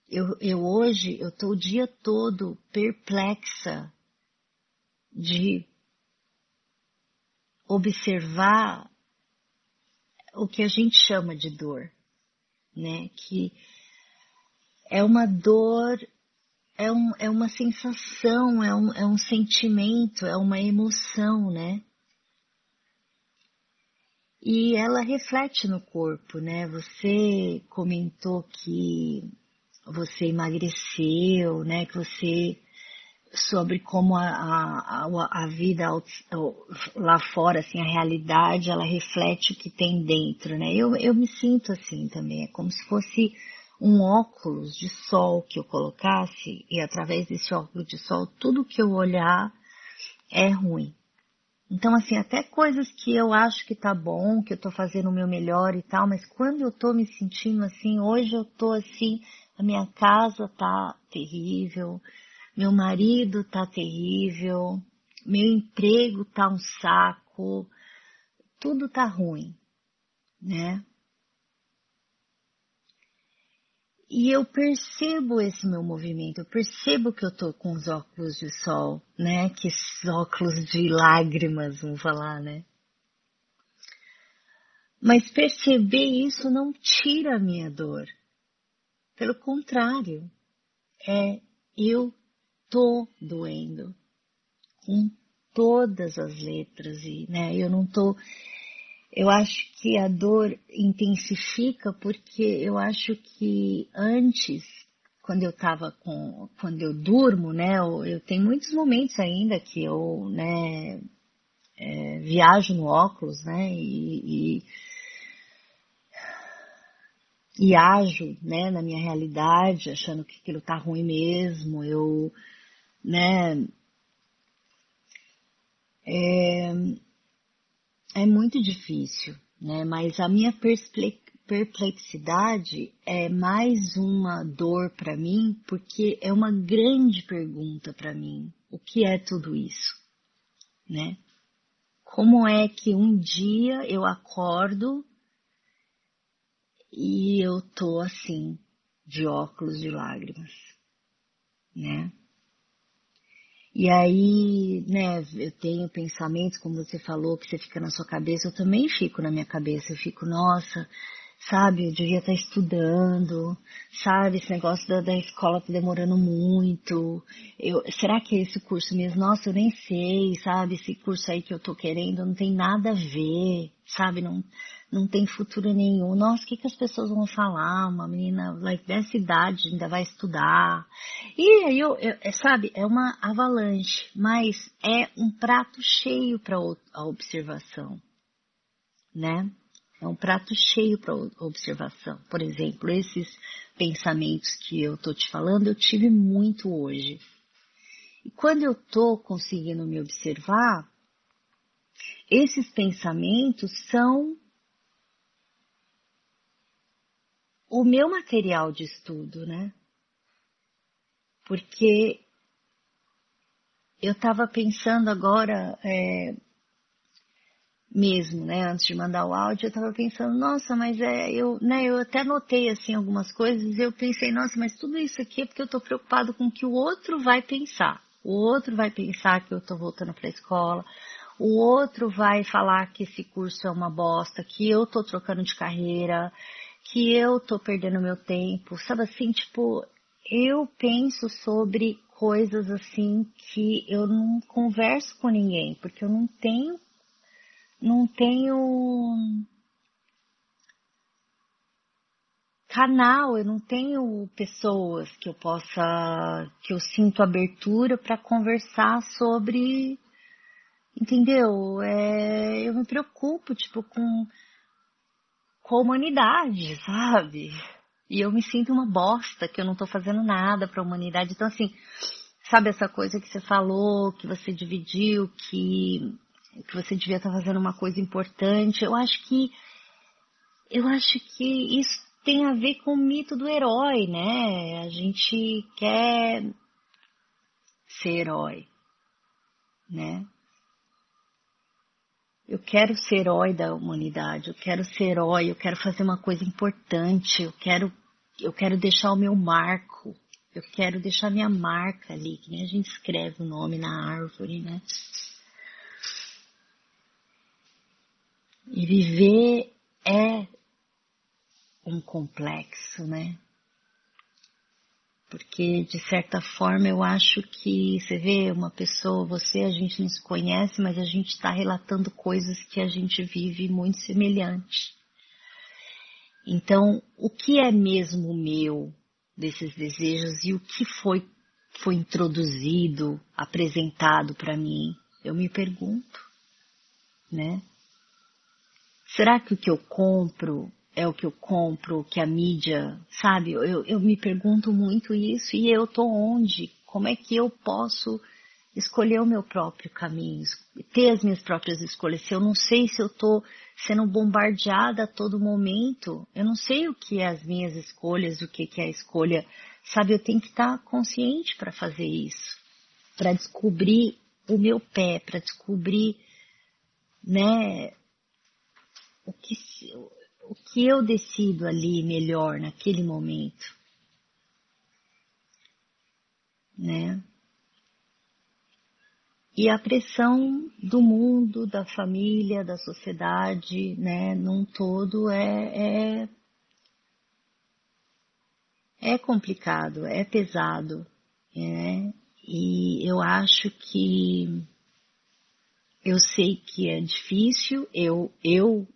Eu, eu hoje, eu tô o dia todo perplexa de observar o que a gente chama de dor, né? Que é uma dor, é, um, é uma sensação, é um, é um sentimento, é uma emoção, né? E ela reflete no corpo, né? Você comentou que você emagreceu, né? Que você sobre como a, a, a vida lá fora, assim, a realidade, ela reflete o que tem dentro, né? Eu, eu me sinto assim também, é como se fosse um óculos de sol que eu colocasse e através desse óculos de sol, tudo que eu olhar é ruim. Então, assim, até coisas que eu acho que tá bom, que eu tô fazendo o meu melhor e tal, mas quando eu tô me sentindo assim, hoje eu tô assim, a minha casa tá terrível, meu marido tá terrível, meu emprego tá um saco, tudo tá ruim, né? E eu percebo esse meu movimento, eu percebo que eu tô com os óculos de sol, né? Que óculos de lágrimas, vamos falar, né? Mas perceber isso não tira a minha dor. Pelo contrário, é eu tô doendo. Com todas as letras e, né, eu não tô eu acho que a dor intensifica porque eu acho que antes, quando eu tava com, quando eu durmo, né, eu, eu tenho muitos momentos ainda que eu, né, é, viajo no óculos, né, e, e, e ajo, né, na minha realidade, achando que aquilo tá ruim mesmo, eu, né, é, é muito difícil, né? Mas a minha perplexidade é mais uma dor para mim, porque é uma grande pergunta para mim. O que é tudo isso, né? Como é que um dia eu acordo e eu tô assim, de óculos de lágrimas, né? E aí, né, eu tenho pensamentos, como você falou, que você fica na sua cabeça, eu também fico na minha cabeça, eu fico, nossa, sabe, eu devia estar estudando, sabe, esse negócio da, da escola tá demorando muito, eu, será que é esse curso mesmo? Nossa, eu nem sei, sabe, esse curso aí que eu tô querendo não tem nada a ver, sabe, não, não tem futuro nenhum. Nossa, o que, que as pessoas vão falar? Uma menina like, dessa idade ainda vai estudar. E aí, eu, eu, é, sabe, é uma avalanche, mas é um prato cheio para a observação, né? É um prato cheio para observação. Por exemplo, esses pensamentos que eu tô te falando, eu tive muito hoje. E quando eu tô conseguindo me observar, esses pensamentos são o meu material de estudo, né? Porque eu estava pensando agora, é, mesmo, né, antes de mandar o áudio, eu estava pensando, nossa, mas é, eu, né, eu até notei assim algumas coisas, eu pensei, nossa, mas tudo isso aqui é porque eu estou preocupado com o que o outro vai pensar. O outro vai pensar que eu estou voltando para a escola, o outro vai falar que esse curso é uma bosta, que eu estou trocando de carreira, que eu tô perdendo meu tempo, sabe assim, tipo, eu penso sobre coisas assim que eu não converso com ninguém, porque eu não tenho, não tenho canal, eu não tenho pessoas que eu possa, que eu sinto abertura para conversar sobre, entendeu? É, eu me preocupo, tipo, com com a humanidade, sabe? E eu me sinto uma bosta, que eu não tô fazendo nada para a humanidade. Então, assim, sabe essa coisa que você falou, que você dividiu, que, que você devia estar tá fazendo uma coisa importante? Eu acho que, eu acho que isso tem a ver com o mito do herói, né? A gente quer ser herói, né? Eu quero ser herói da humanidade, eu quero ser herói, eu quero fazer uma coisa importante, eu quero, eu quero deixar o meu marco, eu quero deixar minha marca ali, que nem a gente escreve o nome na árvore, né? E viver é um complexo, né? Porque, de certa forma, eu acho que você vê uma pessoa, você, a gente não se conhece, mas a gente está relatando coisas que a gente vive muito semelhante. Então, o que é mesmo meu desses desejos e o que foi, foi introduzido, apresentado para mim? Eu me pergunto, né? Será que o que eu compro é o que eu compro, que a mídia, sabe? Eu, eu me pergunto muito isso e eu tô onde? Como é que eu posso escolher o meu próprio caminho, ter as minhas próprias escolhas. Se eu não sei se eu estou sendo bombardeada a todo momento, eu não sei o que é as minhas escolhas, o que é a escolha, sabe? Eu tenho que estar consciente para fazer isso, para descobrir o meu pé, para descobrir, né, o que, o que eu decido ali melhor naquele momento, né? e a pressão do mundo, da família, da sociedade, né, num todo é, é, é complicado, é pesado, né? E eu acho que eu sei que é difícil, eu, eu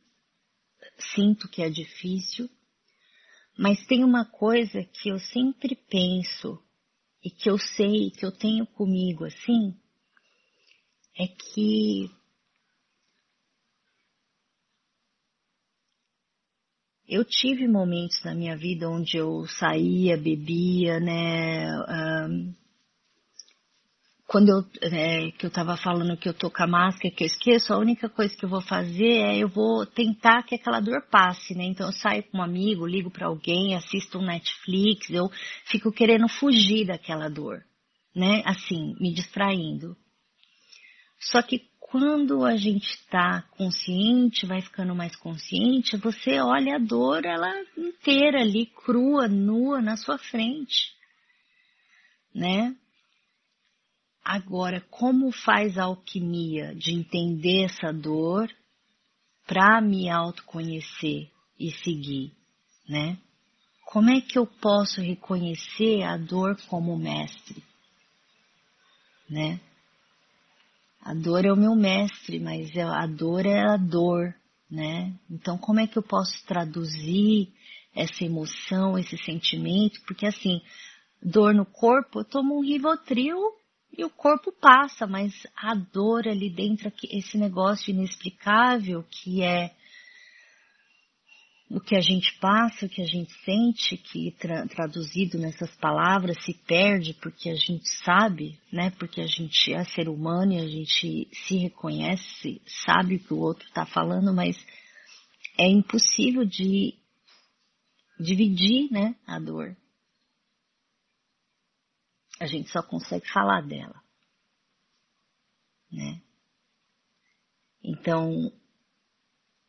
sinto que é difícil, mas tem uma coisa que eu sempre penso e que eu sei, que eu tenho comigo assim, é que eu tive momentos na minha vida onde eu saía, bebia, né? Um, quando eu, é, que eu tava falando que eu tô com a máscara, que eu esqueço, a única coisa que eu vou fazer é eu vou tentar que aquela dor passe, né? Então eu saio com um amigo, ligo para alguém, assisto um Netflix, eu fico querendo fugir daquela dor, né? Assim, me distraindo. Só que quando a gente está consciente, vai ficando mais consciente, você olha a dor ela inteira ali, crua, nua na sua frente, né? Agora, como faz a alquimia de entender essa dor para me autoconhecer e seguir, né? Como é que eu posso reconhecer a dor como mestre, né? A dor é o meu mestre, mas a dor é a dor, né? Então, como é que eu posso traduzir essa emoção, esse sentimento? Porque assim, dor no corpo, eu tomo um Rivotril e o corpo passa, mas a dor ali dentro, esse negócio inexplicável que é o que a gente passa, o que a gente sente, que tra traduzido nessas palavras se perde porque a gente sabe, né? Porque a gente é ser humano e a gente se reconhece, sabe o que o outro está falando, mas é impossível de dividir, né? A dor. A gente só consegue falar dela, né? Então,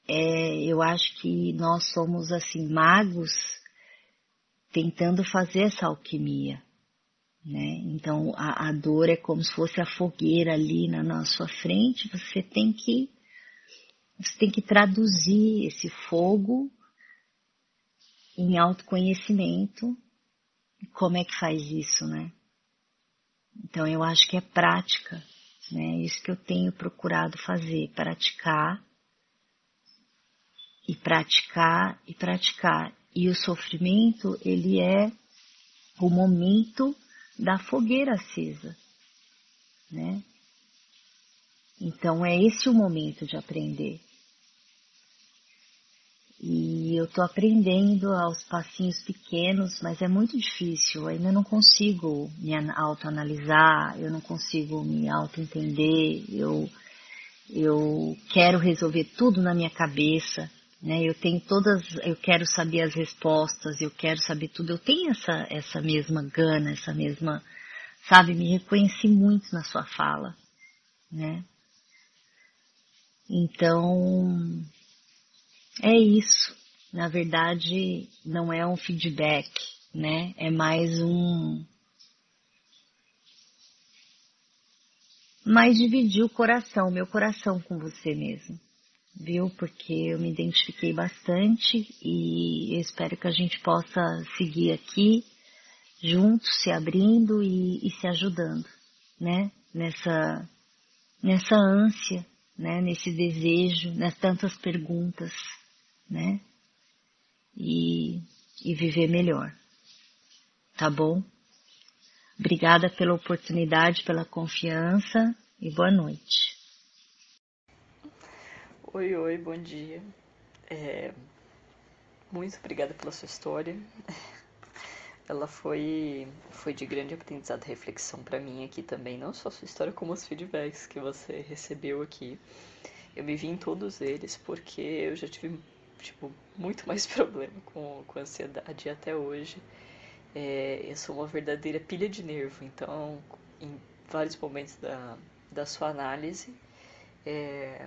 é, eu acho que nós somos assim magos tentando fazer essa alquimia, né? Então a, a, dor é como se fosse a fogueira ali na, na sua frente. Você tem que você tem que traduzir esse fogo em autoconhecimento. Como é que faz isso, né? Então eu acho que é prática, né? Isso que eu tenho procurado fazer, praticar e praticar e praticar. E o sofrimento, ele é o momento da fogueira acesa, né? Então é esse o momento de aprender. E eu estou aprendendo aos passinhos pequenos, mas é muito difícil. Eu ainda não consigo me autoanalisar, eu não consigo me autoentender. Eu eu quero resolver tudo na minha cabeça né? Eu tenho todas, eu quero saber as respostas, eu quero saber tudo. Eu tenho essa essa mesma gana, essa mesma, sabe? Me reconheci muito na sua fala, né? Então é isso. Na verdade, não é um feedback, né? É mais um mais dividir o coração, meu coração com você mesmo viu? Porque eu me identifiquei bastante e eu espero que a gente possa seguir aqui juntos, se abrindo e, e se ajudando, né? Nessa, nessa ânsia, né? Nesse desejo, nas tantas perguntas, né? E, e viver melhor, tá bom? Obrigada pela oportunidade, pela confiança e boa noite. Oi, oi, bom dia. É, muito obrigada pela sua história. ela foi, foi de grande aprendizado e reflexão para mim aqui também, não só a sua história, como os feedbacks que você recebeu aqui. Eu me vi em todos eles porque eu já tive tipo, muito mais problema com, com ansiedade até hoje. É, eu sou uma verdadeira pilha de nervo, então em vários momentos da, da sua análise é,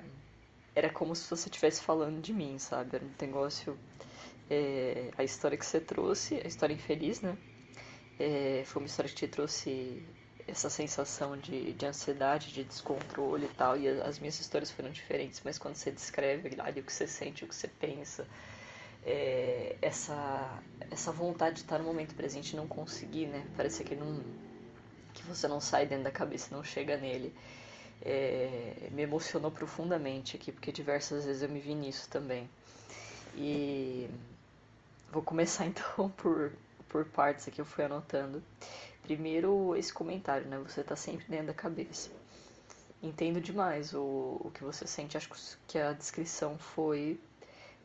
era como se você estivesse falando de mim, sabe? Era um negócio é, a história que você trouxe, a história infeliz, né? É, foi uma história que te trouxe essa sensação de, de ansiedade, de descontrole e tal, e as minhas histórias foram diferentes, mas quando você descreve ali o que você sente, o que você pensa, é, essa, essa vontade de estar no momento presente e não conseguir, né? Parece que, não, que você não sai dentro da cabeça, não chega nele. É, me emocionou profundamente aqui, porque diversas vezes eu me vi nisso também. E Vou começar então por, por partes aqui, eu fui anotando. Primeiro, esse comentário, né? Você tá sempre dentro da cabeça. Entendo demais o, o que você sente. Acho que a descrição foi.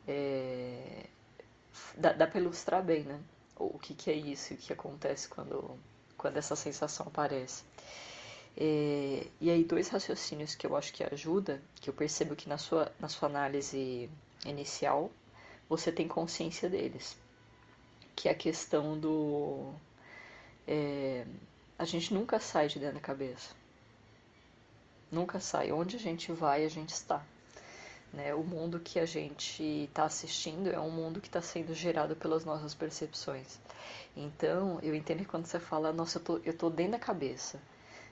É, dá, dá pra ilustrar bem, né? O que, que é isso, o que acontece quando, quando essa sensação aparece. É, e aí, dois raciocínios que eu acho que ajuda, que eu percebo que na sua, na sua análise inicial você tem consciência deles. Que é a questão do. É, a gente nunca sai de dentro da cabeça. Nunca sai. Onde a gente vai, a gente está. Né? O mundo que a gente está assistindo é um mundo que está sendo gerado pelas nossas percepções. Então, eu entendo que quando você fala, nossa, eu tô, tô dentro da cabeça,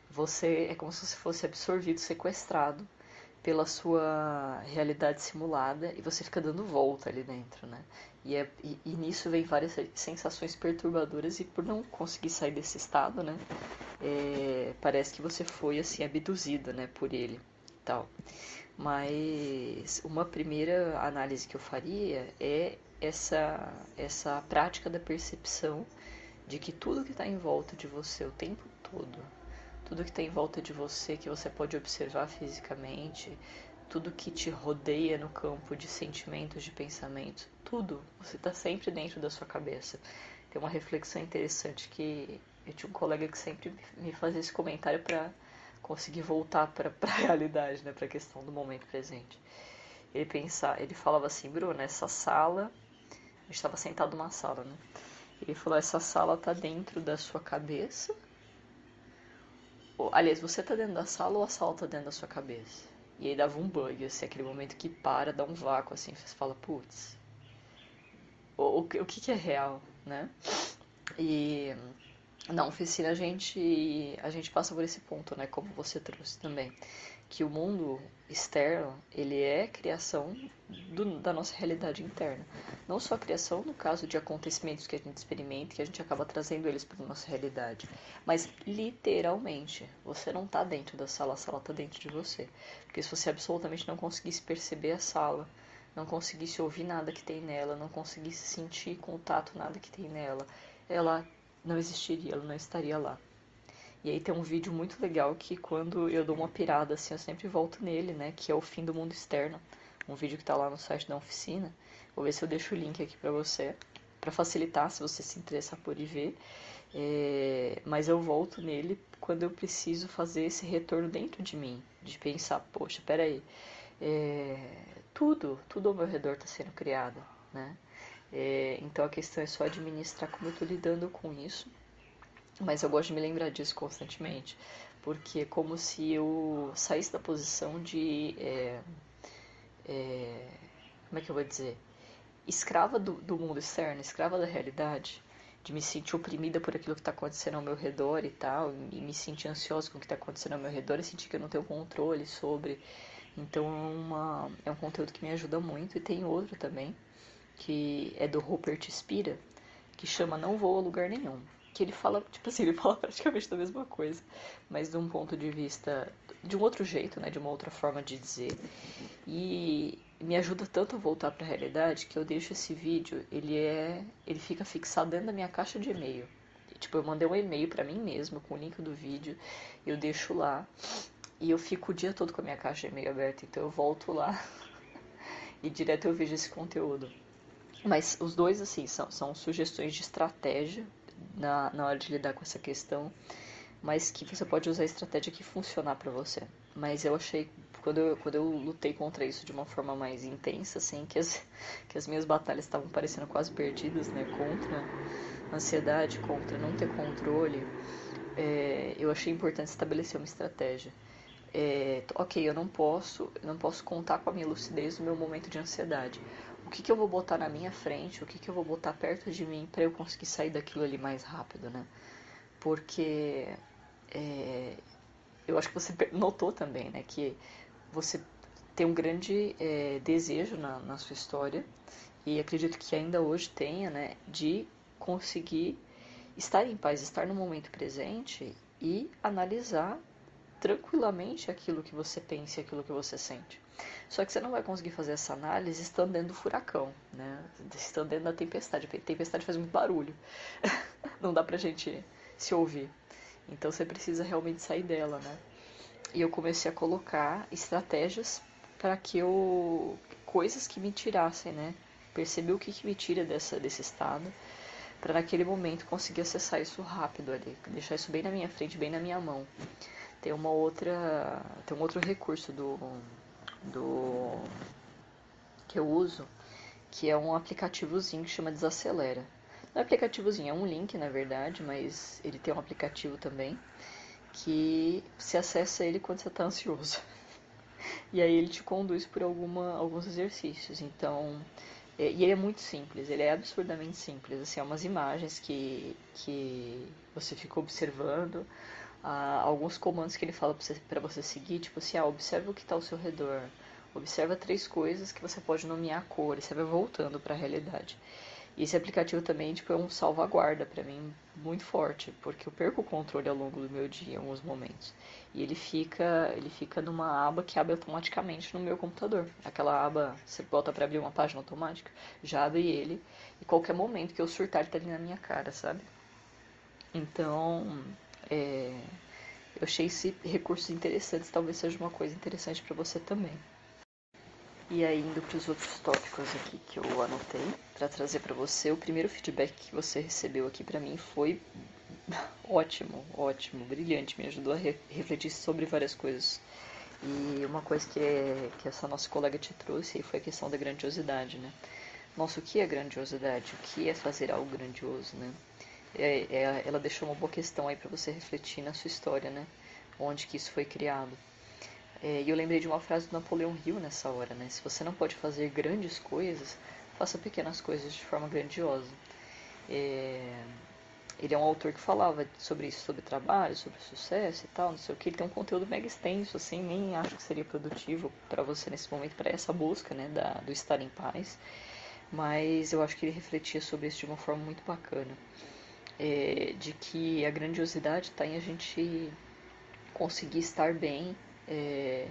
você é como se você fosse absorvido, sequestrado pela sua realidade simulada e você fica dando volta ali dentro, né? E, é, e, e, nisso vem várias sensações perturbadoras e por não conseguir sair desse estado, né? É, parece que você foi assim abduzido, né? Por ele, tal. Mas uma primeira análise que eu faria é essa essa prática da percepção de que tudo que está em volta de você o tempo todo tudo que tem em volta de você que você pode observar fisicamente, tudo que te rodeia no campo de sentimentos, de pensamentos, tudo, você está sempre dentro da sua cabeça. Tem uma reflexão interessante que eu tinha um colega que sempre me fazia esse comentário para conseguir voltar para a realidade, né, para a questão do momento presente. Ele pensar, ele falava assim, Bruno, essa sala, eu estava sentado numa sala, né? Ele falou, essa sala está dentro da sua cabeça aliás, você tá dentro da sala ou a sala tá dentro da sua cabeça? E aí dava um bug, assim, aquele momento que para, dá um vácuo, assim, você fala, putz, o, o, o que, que é real, né? E na oficina a gente, a gente passa por esse ponto, né, como você trouxe também que o mundo externo ele é criação do, da nossa realidade interna. Não só criação no caso de acontecimentos que a gente experimenta, que a gente acaba trazendo eles para a nossa realidade, mas literalmente, você não está dentro da sala, a sala está dentro de você. Porque se você absolutamente não conseguisse perceber a sala, não conseguisse ouvir nada que tem nela, não conseguisse sentir contato nada que tem nela, ela não existiria, ela não estaria lá. E aí tem um vídeo muito legal que quando eu dou uma pirada assim, eu sempre volto nele, né? Que é o fim do mundo externo. Um vídeo que tá lá no site da oficina. Vou ver se eu deixo o link aqui para você, para facilitar se você se interessar por ir ver. É, mas eu volto nele quando eu preciso fazer esse retorno dentro de mim, de pensar, poxa, peraí, é, tudo, tudo ao meu redor está sendo criado, né? É, então a questão é só administrar como eu estou lidando com isso mas eu gosto de me lembrar disso constantemente, porque é como se eu saísse da posição de. É, é, como é que eu vou dizer? Escrava do, do mundo externo, escrava da realidade, de me sentir oprimida por aquilo que está acontecendo ao meu redor e tal, e me sentir ansiosa com o que está acontecendo ao meu redor e sentir que eu não tenho controle sobre. Então é, uma, é um conteúdo que me ajuda muito. E tem outro também, que é do Rupert Spira, que chama Não Vou a Lugar Nenhum que ele fala, tipo assim, ele fala praticamente da mesma coisa, mas de um ponto de vista, de um outro jeito, né, de uma outra forma de dizer. E me ajuda tanto a voltar para a realidade que eu deixo esse vídeo, ele é, ele fica fixado dentro da minha caixa de e-mail. Tipo, eu mandei um e-mail para mim mesmo com o link do vídeo, eu deixo lá e eu fico o dia todo com a minha caixa de e-mail aberta, então eu volto lá e direto eu vejo esse conteúdo. Mas os dois, assim, são, são sugestões de estratégia na, na hora de lidar com essa questão, mas que você pode usar a estratégia que funcionar para você. Mas eu achei, quando eu, quando eu lutei contra isso de uma forma mais intensa, assim, que as, que as minhas batalhas estavam parecendo quase perdidas, né, contra ansiedade, contra não ter controle, é, eu achei importante estabelecer uma estratégia. É, ok, eu não posso, não posso contar com a minha lucidez no meu momento de ansiedade. Que, que eu vou botar na minha frente? O que, que eu vou botar perto de mim para eu conseguir sair daquilo ali mais rápido, né? Porque é, eu acho que você notou também, né, que você tem um grande é, desejo na, na sua história e acredito que ainda hoje tenha, né, de conseguir estar em paz, estar no momento presente e analisar tranquilamente aquilo que você pensa e aquilo que você sente. Só que você não vai conseguir fazer essa análise estando dentro do furacão, né? Estando dentro da tempestade. Tempestade faz muito barulho. não dá pra gente se ouvir. Então você precisa realmente sair dela, né? E eu comecei a colocar estratégias para que eu coisas que me tirassem, né? Perceber o que, que me tira dessa, desse estado, para naquele momento conseguir acessar isso rápido ali, deixar isso bem na minha frente, bem na minha mão. Tem uma outra, tem um outro recurso do, do que eu uso, que é um aplicativozinho que chama Desacelera. Não é aplicativozinho, é um link na verdade, mas ele tem um aplicativo também que se acessa ele quando você está ansioso. E aí ele te conduz por alguma, alguns exercícios. Então, é, e ele é muito simples, ele é absurdamente simples. Assim, é umas imagens que, que você fica observando, alguns comandos que ele fala para você, você seguir, tipo assim, ah, observa o que está ao seu redor, observa três coisas que você pode nomear a cor, e você vai voltando para a realidade. Esse aplicativo também tipo, é um salvaguarda para mim muito forte, porque eu perco o controle ao longo do meu dia em alguns momentos. E ele fica, ele fica numa aba que abre automaticamente no meu computador. Aquela aba, você bota para abrir uma página automática, já abre ele. E qualquer momento que eu surtar, ele tá ali na minha cara, sabe? Então, é, eu achei esse recurso interessante, talvez seja uma coisa interessante para você também. E aí, indo para os outros tópicos aqui que eu anotei para trazer para você, o primeiro feedback que você recebeu aqui para mim foi ótimo, ótimo, brilhante, me ajudou a re refletir sobre várias coisas. E uma coisa que, é, que essa nossa colega te trouxe foi a questão da grandiosidade, né? Nossa, o que é grandiosidade? O que é fazer algo grandioso, né? É, é, ela deixou uma boa questão aí para você refletir na sua história, né? Onde que isso foi criado. É, e eu lembrei de uma frase do Napoleão Hill nessa hora, né? Se você não pode fazer grandes coisas, faça pequenas coisas de forma grandiosa. É, ele é um autor que falava sobre isso, sobre trabalho, sobre sucesso e tal, não sei o que. Ele tem um conteúdo mega extenso, assim, nem acho que seria produtivo para você nesse momento, para essa busca, né, da, do estar em paz. Mas eu acho que ele refletia sobre isso de uma forma muito bacana. É, de que a grandiosidade está em a gente conseguir estar bem é,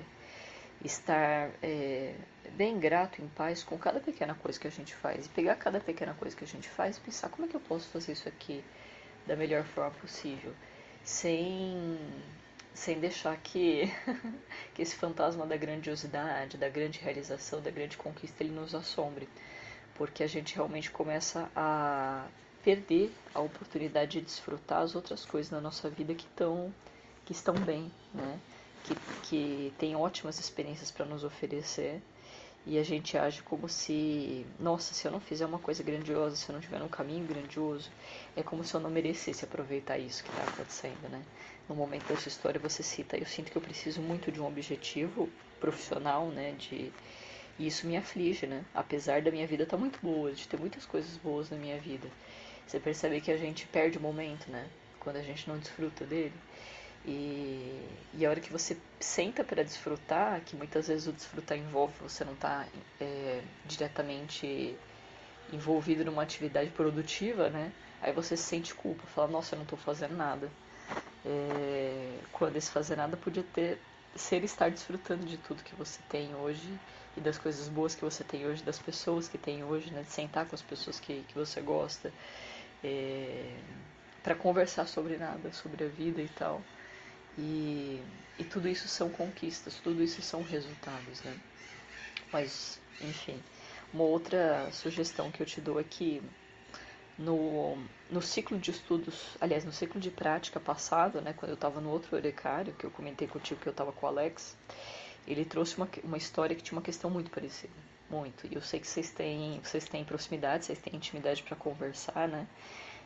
estar é, bem grato, em paz com cada pequena coisa que a gente faz. E pegar cada pequena coisa que a gente faz e pensar como é que eu posso fazer isso aqui da melhor forma possível, sem, sem deixar que, que esse fantasma da grandiosidade, da grande realização, da grande conquista, ele nos assombre. Porque a gente realmente começa a perder a oportunidade de desfrutar as outras coisas na nossa vida que, tão, que estão bem, né? que, que tem ótimas experiências para nos oferecer e a gente age como se, nossa, se eu não fizer uma coisa grandiosa, se eu não tiver um caminho grandioso, é como se eu não merecesse aproveitar isso que está acontecendo, né? No momento dessa história você cita, eu sinto que eu preciso muito de um objetivo profissional, né? De e isso me aflige, né? Apesar da minha vida estar tá muito boa, de ter muitas coisas boas na minha vida, você percebe que a gente perde o momento, né? Quando a gente não desfruta dele. E, e a hora que você senta para desfrutar, que muitas vezes o desfrutar envolve você não estar tá, é, diretamente envolvido numa atividade produtiva, né? Aí você sente culpa, fala, nossa, eu não estou fazendo nada. É, quando esse fazer nada podia ter ser estar desfrutando de tudo que você tem hoje e das coisas boas que você tem hoje, das pessoas que tem hoje, né? De sentar com as pessoas que, que você gosta, é, para conversar sobre nada, sobre a vida e tal. E, e tudo isso são conquistas, tudo isso são resultados, né? Mas, enfim, uma outra sugestão que eu te dou é que no, no ciclo de estudos, aliás, no ciclo de prática passado, né, quando eu estava no outro Eurecário, que eu comentei contigo que eu estava com o Alex, ele trouxe uma, uma história que tinha uma questão muito parecida. Muito. E eu sei que vocês têm, vocês têm proximidade, vocês têm intimidade para conversar, né?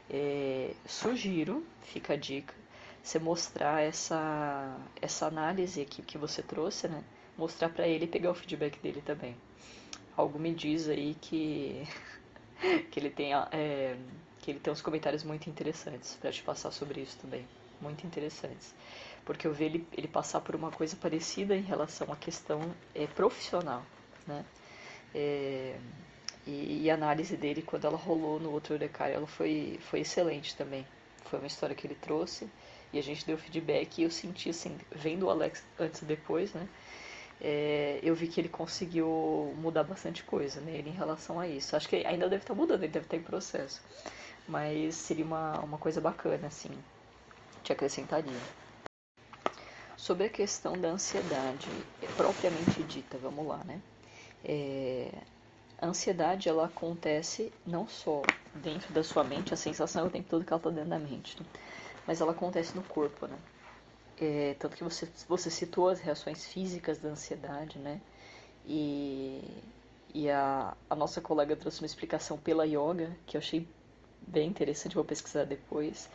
É, sugiro, fica a dica, você mostrar essa, essa análise aqui que você trouxe, né? Mostrar para ele e pegar o feedback dele também. Algo me diz aí que, que ele tem é, que ele tem uns comentários muito interessantes para te passar sobre isso também. Muito interessantes. Porque eu vi ele, ele passar por uma coisa parecida em relação à questão é, profissional, né? É, e, e, a análise dele, quando ela rolou no outro Eurecário, ela foi, foi excelente também. Foi uma história que ele trouxe e a gente deu feedback e eu senti assim, vendo o Alex antes e depois, né? É, eu vi que ele conseguiu mudar bastante coisa nele em relação a isso. Acho que ainda deve estar mudando, ele deve estar em processo. Mas seria uma, uma coisa bacana, assim, te acrescentaria. Sobre a questão da ansiedade, propriamente dita, vamos lá, né? É, a ansiedade, ela acontece não só dentro da sua mente, a sensação é o tempo todo que ela está dentro da mente, né? mas ela acontece no corpo, né? É, tanto que você, você citou as reações físicas da ansiedade, né? E, e a, a nossa colega trouxe uma explicação pela yoga, que eu achei bem interessante, vou pesquisar depois.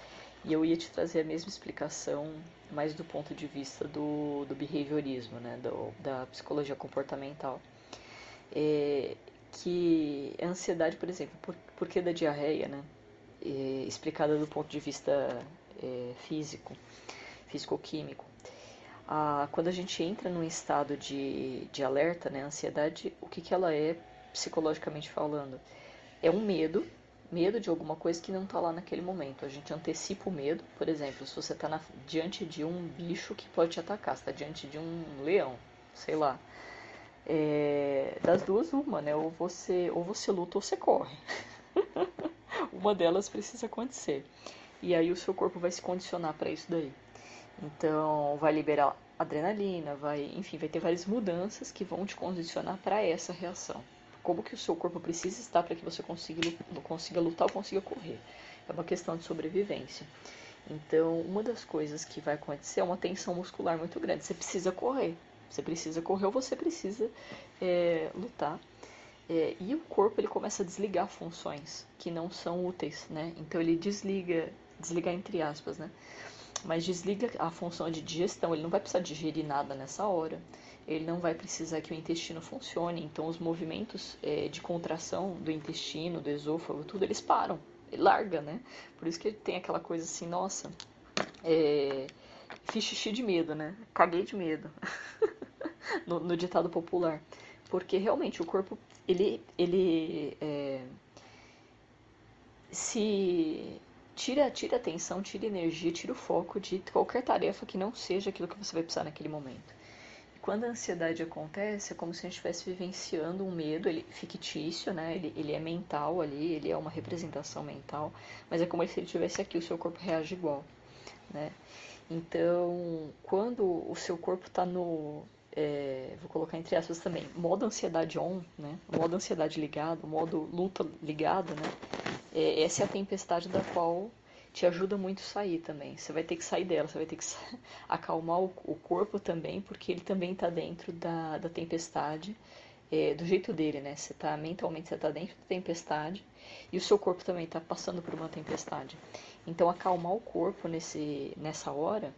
E eu ia te trazer a mesma explicação, mas do ponto de vista do, do behaviorismo, né? Do, da psicologia comportamental. É, que a ansiedade, por exemplo, por, por que da diarreia, né? É, explicada do ponto de vista é, físico, físico-químico. Ah, quando a gente entra num estado de, de alerta, né, ansiedade, o que, que ela é psicologicamente falando? É um medo, medo de alguma coisa que não está lá naquele momento. A gente antecipa o medo, por exemplo, se você está diante de um bicho que pode te atacar, está diante de um leão, sei lá. É, das duas, uma, né? Ou você, ou você luta ou você corre. uma delas precisa acontecer. E aí o seu corpo vai se condicionar para isso daí. Então, vai liberar adrenalina, vai, enfim, vai ter várias mudanças que vão te condicionar para essa reação. Como que o seu corpo precisa estar para que você consiga, consiga lutar ou consiga correr? É uma questão de sobrevivência. Então, uma das coisas que vai acontecer é uma tensão muscular muito grande. Você precisa correr. Você precisa correr ou você precisa é, lutar. É, e o corpo ele começa a desligar funções que não são úteis, né? Então ele desliga desligar entre aspas, né? Mas desliga a função de digestão, ele não vai precisar digerir nada nessa hora, ele não vai precisar que o intestino funcione, então os movimentos é, de contração do intestino, do esôfago, tudo, eles param, ele larga, né? Por isso que ele tem aquela coisa assim, nossa, é, fiz xixi de medo, né? Caguei de medo, no, no, ditado popular. Porque realmente o corpo, ele, ele é, se tira, tira atenção, tira energia, tira o foco de qualquer tarefa que não seja aquilo que você vai precisar naquele momento. E quando a ansiedade acontece, é como se a gente estivesse vivenciando um medo, ele fictício, né? Ele, ele é mental ali, ele é uma representação mental, mas é como se ele estivesse aqui, o seu corpo reage igual, né? Então, quando o seu corpo está no, é, vou colocar entre aspas também, modo ansiedade on, né? Modo ansiedade ligado, modo luta ligado, né? É, essa é a tempestade da qual te ajuda muito sair também. Você vai ter que sair dela, você vai ter que acalmar o, o corpo também, porque ele também está dentro da, da tempestade, é, do jeito dele, né? Você tá mentalmente você está dentro da tempestade e o seu corpo também está passando por uma tempestade. Então acalmar o corpo nesse, nessa hora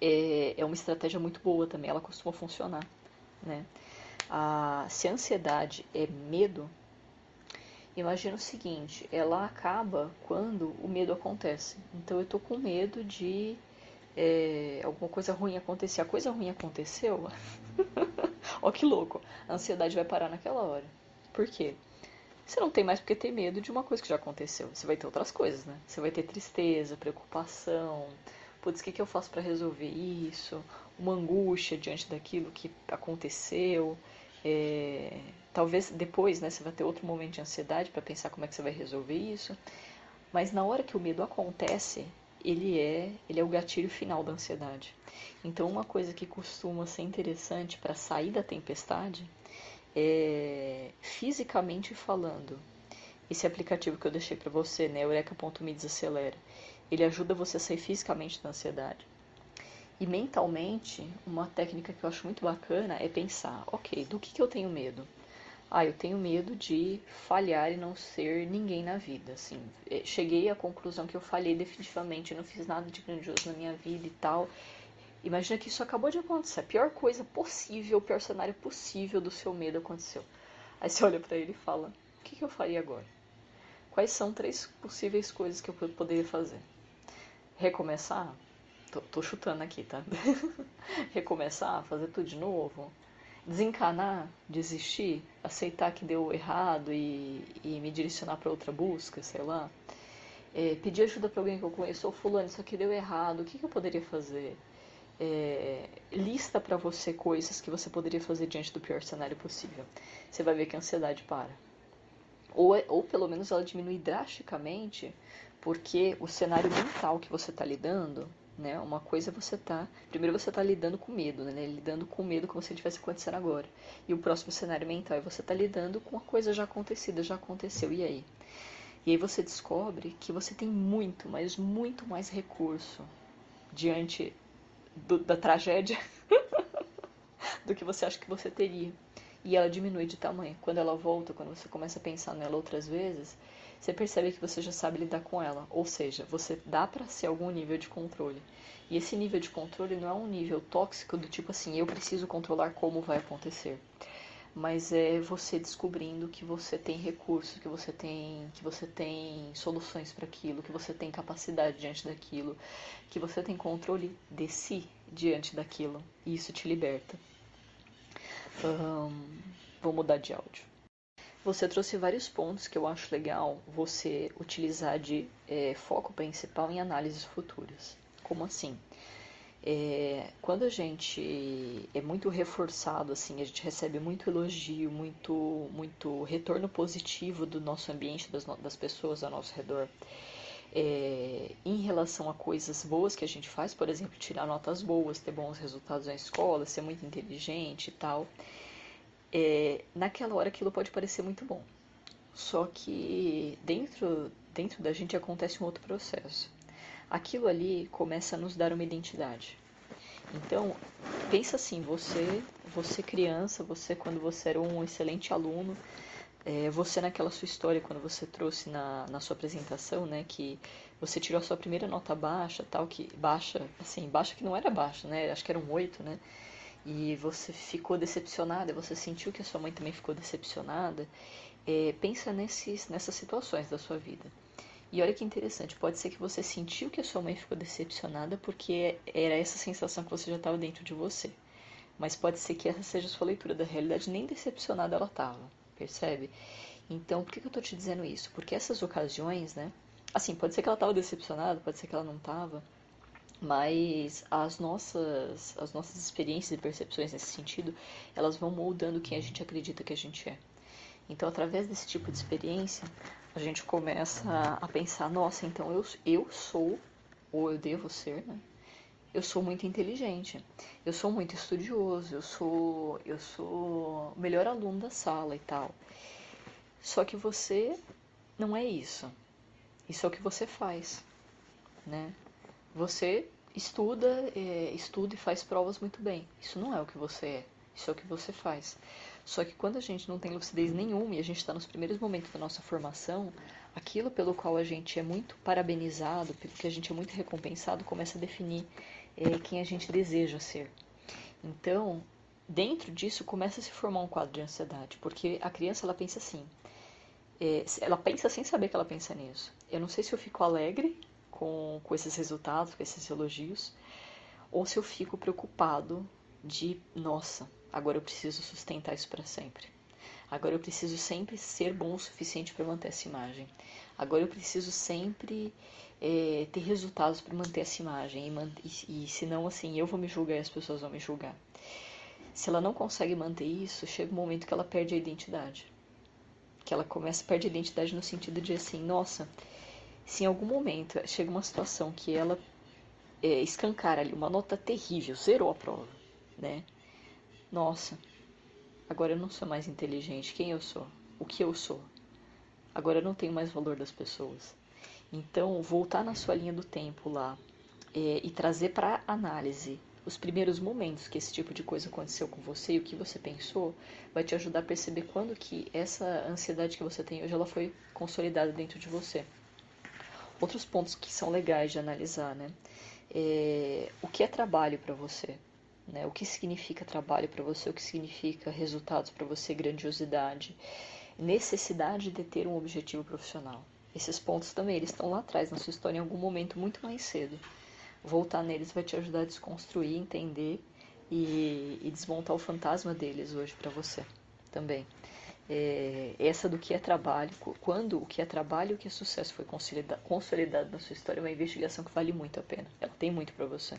é, é uma estratégia muito boa também. Ela costuma funcionar, né? A, se a ansiedade é medo, Imagina o seguinte, ela acaba quando o medo acontece. Então eu tô com medo de é, alguma coisa ruim acontecer. A coisa ruim aconteceu. Ó que louco. A ansiedade vai parar naquela hora. Por quê? Você não tem mais porque ter medo de uma coisa que já aconteceu. Você vai ter outras coisas, né? Você vai ter tristeza, preocupação. Putz, o que, que eu faço para resolver isso? Uma angústia diante daquilo que aconteceu. É, talvez depois, né, você vai ter outro momento de ansiedade para pensar como é que você vai resolver isso. Mas na hora que o medo acontece, ele é, ele é o gatilho final da ansiedade. Então, uma coisa que costuma ser interessante para sair da tempestade é, fisicamente falando, esse aplicativo que eu deixei para você, né, Eureka.me desacelera. Ele ajuda você a sair fisicamente da ansiedade. E mentalmente, uma técnica que eu acho muito bacana é pensar, ok, do que, que eu tenho medo? Ah, eu tenho medo de falhar e não ser ninguém na vida, assim. É, cheguei à conclusão que eu falhei definitivamente, não fiz nada de grandioso na minha vida e tal. Imagina que isso acabou de acontecer. A pior coisa possível, o pior cenário possível do seu medo aconteceu. Aí você olha para ele e fala: O que, que eu faria agora? Quais são três possíveis coisas que eu poderia fazer? Recomeçar? Tô, tô chutando aqui, tá? Recomeçar? Fazer tudo de novo? Desencanar? Desistir? Aceitar que deu errado e, e me direcionar para outra busca, sei lá? É, pedir ajuda para alguém que eu conheço, ou fulano, isso aqui deu errado, o que, que eu poderia fazer? É, lista para você coisas que você poderia fazer diante do pior cenário possível. Você vai ver que a ansiedade para ou, é, ou pelo menos ela diminui drasticamente, porque o cenário mental que você está lidando, né, uma coisa é você está, primeiro você está lidando com medo, né, lidando com medo como se tivesse acontecendo agora, e o próximo cenário mental é você está lidando com uma coisa já acontecida, já aconteceu, e aí? E aí você descobre que você tem muito, mas muito mais recurso diante do, da tragédia do que você acha que você teria e ela diminui de tamanho. Quando ela volta, quando você começa a pensar nela outras vezes, você percebe que você já sabe lidar com ela. Ou seja, você dá para ser algum nível de controle. E esse nível de controle não é um nível tóxico do tipo assim, eu preciso controlar como vai acontecer. Mas é você descobrindo que você tem recursos, que você tem, que você tem soluções para aquilo, que você tem capacidade diante daquilo, que você tem controle de si diante daquilo. E isso te liberta. Um, vou mudar de áudio. Você trouxe vários pontos que eu acho legal você utilizar de é, foco principal em análises futuras. Como assim? É, quando a gente é muito reforçado, assim, a gente recebe muito elogio, muito, muito retorno positivo do nosso ambiente, das, das pessoas ao nosso redor é, em relação a coisas boas que a gente faz, por exemplo, tirar notas boas, ter bons resultados na escola, ser muito inteligente e tal, é, naquela hora aquilo pode parecer muito bom. Só que dentro, dentro da gente acontece um outro processo. Aquilo ali começa a nos dar uma identidade. Então, pensa assim, você, você criança, você quando você era um excelente aluno, é, você naquela sua história, quando você trouxe na, na sua apresentação, né, que você tirou a sua primeira nota baixa, tal, que baixa, assim, baixa que não era baixa, né, acho que era um 8, né, e você ficou decepcionada, você sentiu que a sua mãe também ficou decepcionada, é, pensa nesses, nessas situações da sua vida. E olha que interessante, pode ser que você sentiu que a sua mãe ficou decepcionada porque era essa sensação que você já estava dentro de você. Mas pode ser que essa seja a sua leitura da realidade, nem decepcionada ela estava percebe? Então, por que, que eu tô te dizendo isso? Porque essas ocasiões, né? Assim, pode ser que ela tava decepcionada, pode ser que ela não tava, mas as nossas, as nossas experiências e percepções nesse sentido, elas vão moldando quem a gente acredita que a gente é. Então, através desse tipo de experiência, a gente começa a pensar, nossa, então eu, eu sou, ou eu devo ser, né? eu sou muito inteligente, eu sou muito estudioso, eu sou eu sou o melhor aluno da sala e tal. Só que você não é isso. Isso é o que você faz, né? Você estuda, é, estuda e faz provas muito bem. Isso não é o que você é. Isso é o que você faz. Só que quando a gente não tem lucidez nenhuma e a gente está nos primeiros momentos da nossa formação, aquilo pelo qual a gente é muito parabenizado, pelo que a gente é muito recompensado, começa a definir é, quem a gente deseja ser. Então, dentro disso começa a se formar um quadro de ansiedade, porque a criança ela pensa assim, é, ela pensa sem saber que ela pensa nisso. Eu não sei se eu fico alegre com, com esses resultados, com esses elogios, ou se eu fico preocupado de, nossa, agora eu preciso sustentar isso para sempre. Agora eu preciso sempre ser bom o suficiente para manter essa imagem. Agora eu preciso sempre é, ter resultados para manter essa imagem. E, e, senão, assim, eu vou me julgar e as pessoas vão me julgar. Se ela não consegue manter isso, chega um momento que ela perde a identidade. Que ela começa a perder a identidade no sentido de assim, nossa, se em algum momento chega uma situação que ela é, escancara ali uma nota terrível, zerou a prova, né? Nossa, agora eu não sou mais inteligente. Quem eu sou? O que eu sou? agora eu não tenho mais valor das pessoas. Então, voltar na sua linha do tempo lá é, e trazer para análise os primeiros momentos que esse tipo de coisa aconteceu com você e o que você pensou, vai te ajudar a perceber quando que essa ansiedade que você tem hoje ela foi consolidada dentro de você. Outros pontos que são legais de analisar, né? É, o que é trabalho para você? Né? O que significa trabalho para você? O que significa resultados para você? Grandiosidade, necessidade de ter um objetivo profissional. Esses pontos também eles estão lá atrás na sua história em algum momento muito mais cedo voltar neles vai te ajudar a desconstruir, entender e, e desmontar o fantasma deles hoje para você também. É, essa do que é trabalho, quando o que é trabalho e o que é sucesso foi consolidado, consolidado na sua história, é uma investigação que vale muito a pena. Ela tem muito para você.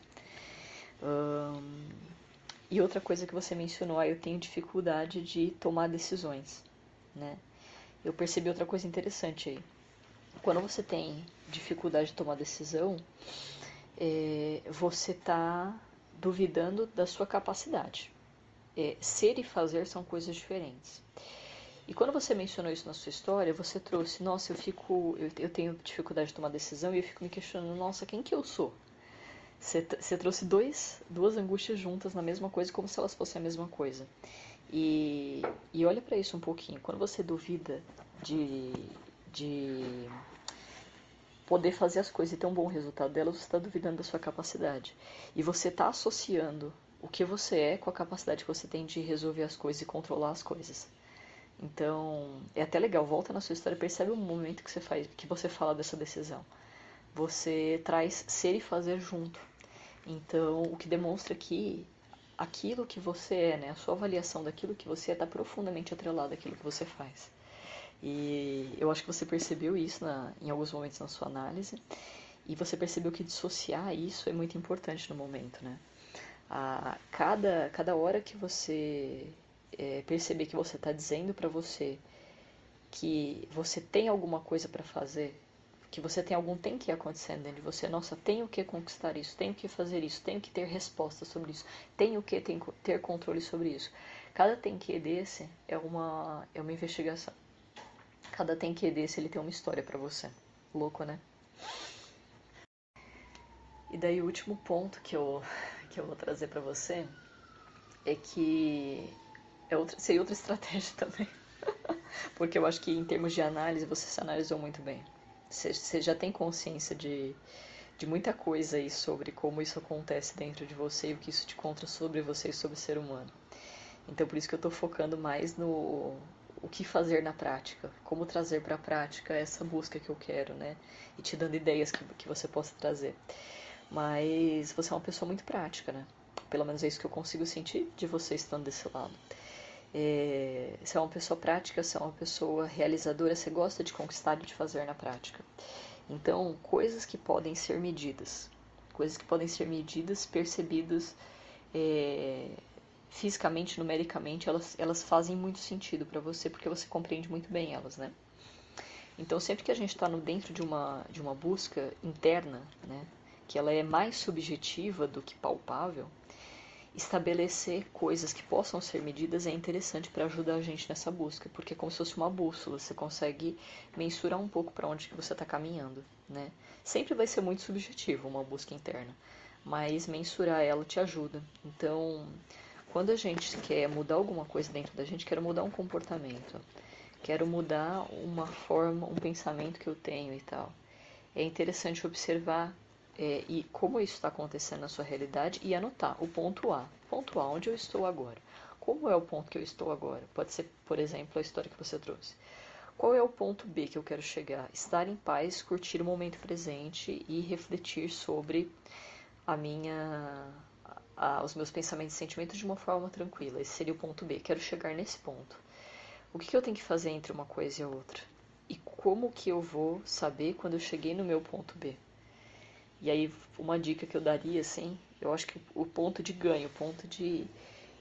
E outra coisa que você mencionou, ah, eu tenho dificuldade de tomar decisões, né? Eu percebi outra coisa interessante aí. Quando você tem dificuldade de tomar decisão, é, você está duvidando da sua capacidade. É, ser e fazer são coisas diferentes. E quando você mencionou isso na sua história, você trouxe, nossa, eu fico, eu, eu tenho dificuldade de tomar decisão e eu fico me questionando, nossa, quem que eu sou? Você, você trouxe dois, duas angústias juntas na mesma coisa, como se elas fossem a mesma coisa. E, e olha para isso um pouquinho. Quando você duvida de, de poder fazer as coisas e ter um bom resultado delas, você está duvidando da sua capacidade. E você está associando o que você é com a capacidade que você tem de resolver as coisas e controlar as coisas. Então, é até legal, volta na sua história, percebe o momento que você faz, que você fala dessa decisão. Você traz ser e fazer junto. Então, o que demonstra que aquilo que você é, né, a sua avaliação daquilo que você é, está profundamente atrelado àquilo que você faz. E eu acho que você percebeu isso na, em alguns momentos na sua análise. E você percebeu que dissociar isso é muito importante no momento, né? A, cada, cada hora que você é, perceber que você está dizendo para você que você tem alguma coisa para fazer, que você tem algum tem que acontecendo dentro de você, nossa, tenho que conquistar isso, tenho que fazer isso, tenho que ter resposta sobre isso, tenho que ter, controle sobre isso. Cada tem que desse é uma, é uma investigação. Cada tem que desse ele tem uma história para você. Louco, né? E daí o último ponto que eu, que eu vou trazer para você é que é outra, seria outra estratégia também. Porque eu acho que em termos de análise você se analisou muito bem. Você, você já tem consciência de, de muita coisa aí sobre como isso acontece dentro de você e o que isso te conta sobre você e sobre o ser humano. Então por isso que eu estou focando mais no, o que fazer na prática, como trazer para a prática essa busca que eu quero, né? E te dando ideias que, que você possa trazer. Mas você é uma pessoa muito prática, né? Pelo menos é isso que eu consigo sentir de você estando desse lado. É, você é uma pessoa prática, você é uma pessoa realizadora, você gosta de conquistar e de fazer na prática. Então, coisas que podem ser medidas, coisas que podem ser medidas, percebidas, é, fisicamente, numericamente, elas, elas fazem muito sentido para você porque você compreende muito bem elas, né? Então, sempre que a gente está dentro de uma, de uma busca interna, né, que ela é mais subjetiva do que palpável, estabelecer coisas que possam ser medidas é interessante para ajudar a gente nessa busca, porque é como se fosse uma bússola, você consegue mensurar um pouco para onde que você está caminhando, né? Sempre vai ser muito subjetivo uma busca interna, mas mensurar ela te ajuda. Então, quando a gente quer mudar alguma coisa dentro da gente, quero mudar um comportamento, quero mudar uma forma, um pensamento que eu tenho e tal. É interessante observar é, e como isso está acontecendo na sua realidade e anotar o ponto A. Ponto A, onde eu estou agora? Como é o ponto que eu estou agora? Pode ser, por exemplo, a história que você trouxe. Qual é o ponto B que eu quero chegar? Estar em paz, curtir o momento presente e refletir sobre a minha a, os meus pensamentos e sentimentos de uma forma tranquila. Esse seria o ponto B. Quero chegar nesse ponto. O que, que eu tenho que fazer entre uma coisa e a outra? E como que eu vou saber quando eu cheguei no meu ponto B? E aí, uma dica que eu daria, assim, eu acho que o ponto de ganho, o ponto de,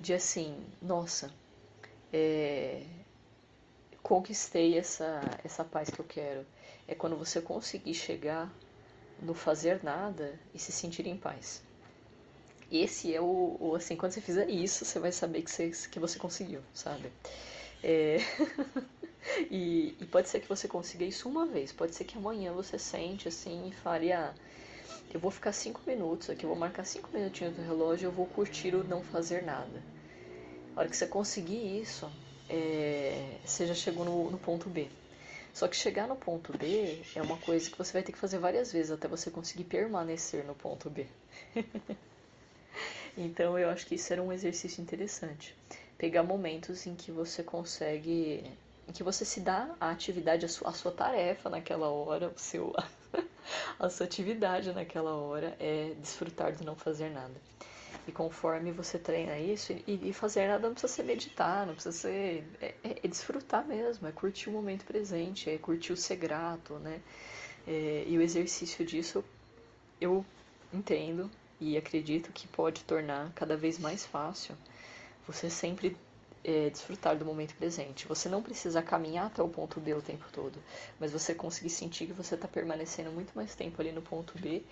de assim, nossa, é, conquistei essa, essa paz que eu quero. É quando você conseguir chegar no fazer nada e se sentir em paz. Esse é o, o, assim, quando você fizer isso, você vai saber que você, que você conseguiu, sabe? É... E, e, pode ser que você consiga isso uma vez, pode ser que amanhã você sente assim e fale, ah, eu vou ficar cinco minutos aqui, eu vou marcar cinco minutinhos no relógio, eu vou curtir o não fazer nada. A hora que você conseguir isso, é, você já chegou no, no ponto B. Só que chegar no ponto B é uma coisa que você vai ter que fazer várias vezes até você conseguir permanecer no ponto B. então eu acho que isso era um exercício interessante. Pegar momentos em que você consegue. em que você se dá a atividade, a sua, a sua tarefa naquela hora, o seu, a sua atividade naquela hora é desfrutar do não fazer nada. E conforme você treina isso, e, e fazer nada não precisa ser meditar, não precisa ser. É, é, é, desfrutar mesmo, é curtir o momento presente, é curtir o ser grato, né? É, e o exercício disso eu entendo e acredito que pode tornar cada vez mais fácil você sempre é, desfrutar do momento presente. Você não precisa caminhar até o ponto B o tempo todo, mas você conseguir sentir que você está permanecendo muito mais tempo ali no ponto B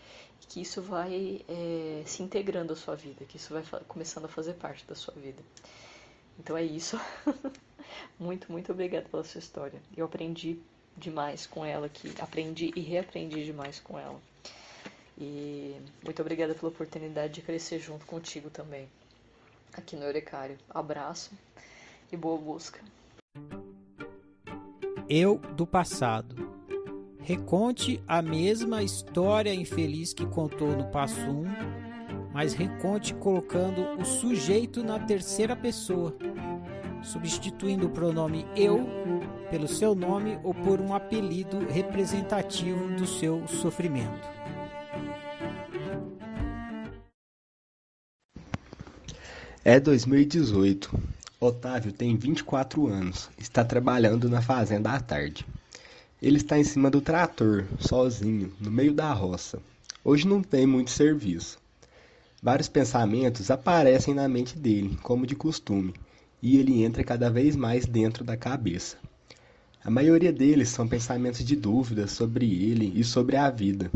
e que isso vai é, se integrando à sua vida, que isso vai começando a fazer parte da sua vida. Então é isso. muito, muito obrigada pela sua história. Eu aprendi demais com ela aqui, aprendi e reaprendi demais com ela. E muito obrigada pela oportunidade de crescer junto contigo também aqui no Eurecário. Abraço e boa busca. Eu do passado. Reconte a mesma história infeliz que contou no passo 1, mas reconte colocando o sujeito na terceira pessoa, substituindo o pronome eu pelo seu nome ou por um apelido representativo do seu sofrimento. É 2018. Otávio tem 24 anos. Está trabalhando na fazenda à tarde. Ele está em cima do trator, sozinho, no meio da roça. Hoje não tem muito serviço. Vários pensamentos aparecem na mente dele, como de costume, e ele entra cada vez mais dentro da cabeça. A maioria deles são pensamentos de dúvidas sobre ele e sobre a vida.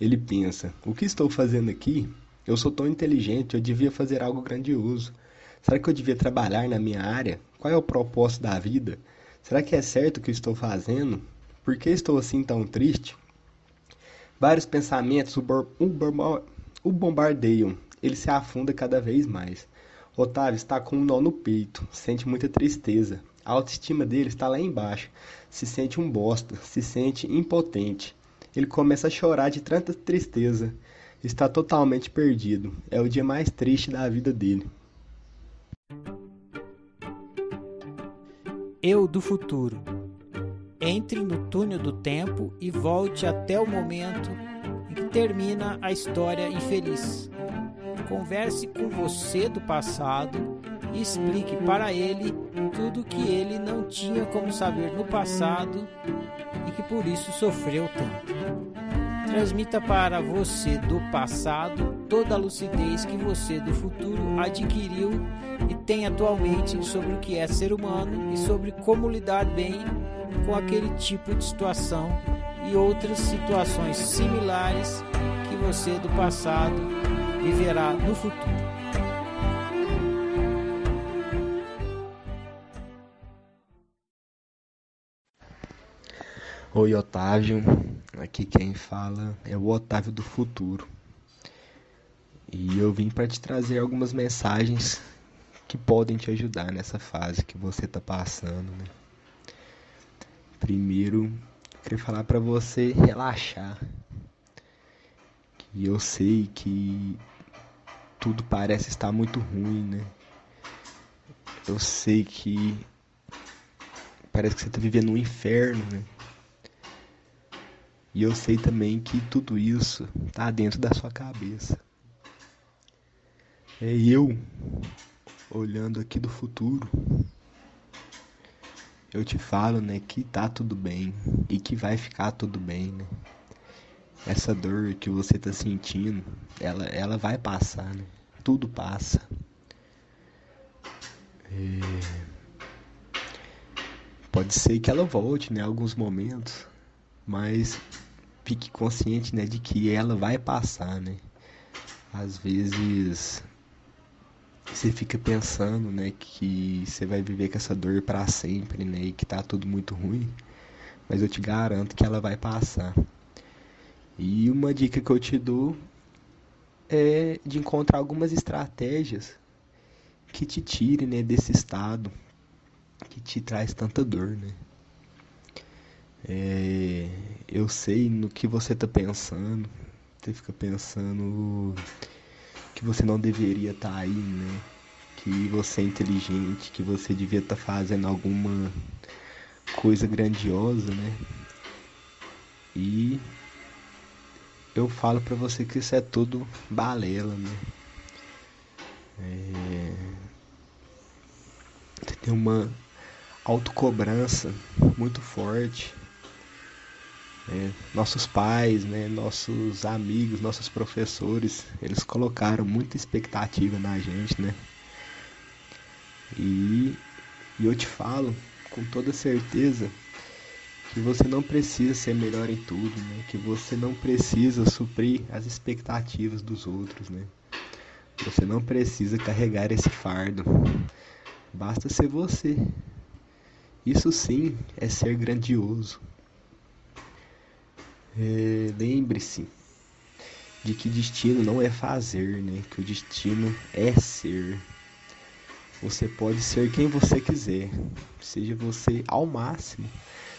Ele pensa: o que estou fazendo aqui? Eu sou tão inteligente, eu devia fazer algo grandioso. Será que eu devia trabalhar na minha área? Qual é o propósito da vida? Será que é certo o que estou fazendo? Por que estou assim tão triste? Vários pensamentos o, o bombardeiam. Ele se afunda cada vez mais. Otávio está com um nó no peito, sente muita tristeza. A autoestima dele está lá embaixo. Se sente um bosta, se sente impotente. Ele começa a chorar de tanta tristeza. Está totalmente perdido. É o dia mais triste da vida dele. Eu do futuro. Entre no túnel do tempo e volte até o momento em que termina a história infeliz. Converse com você do passado e explique para ele tudo que ele não tinha como saber no passado e que por isso sofreu tanto. Transmita para você do passado toda a lucidez que você do futuro adquiriu e tem atualmente sobre o que é ser humano e sobre como lidar bem com aquele tipo de situação e outras situações similares que você do passado viverá no futuro. Oi, Otávio. Aqui quem fala é o Otávio do Futuro. E eu vim para te trazer algumas mensagens que podem te ajudar nessa fase que você está passando. Né? Primeiro, queria falar para você relaxar. Eu sei que tudo parece estar muito ruim, né? Eu sei que parece que você está vivendo um inferno, né? E eu sei também que tudo isso está dentro da sua cabeça. É eu olhando aqui do futuro. Eu te falo, né, que tá tudo bem e que vai ficar tudo bem, né? Essa dor que você tá sentindo, ela, ela vai passar, né? Tudo passa. É... Pode ser que ela volte, né, alguns momentos, mas fique consciente, né, de que ela vai passar, né? Às vezes você fica pensando, né, que você vai viver com essa dor para sempre, né, e que tá tudo muito ruim, mas eu te garanto que ela vai passar. E uma dica que eu te dou é de encontrar algumas estratégias que te tirem, né, desse estado que te traz tanta dor, né? É, eu sei no que você tá pensando, você fica pensando que você não deveria estar tá aí, né? Que você é inteligente, que você devia estar tá fazendo alguma coisa grandiosa, né? E eu falo para você que isso é tudo balela, né? É... Tem uma autocobrança muito forte é, nossos pais, né, nossos amigos, nossos professores, eles colocaram muita expectativa na gente, né? E, e eu te falo com toda certeza que você não precisa ser melhor em tudo, né? Que você não precisa suprir as expectativas dos outros, né? Você não precisa carregar esse fardo. Basta ser você. Isso sim é ser grandioso. É, Lembre-se de que destino não é fazer, né? Que o destino é ser. Você pode ser quem você quiser, seja você ao máximo,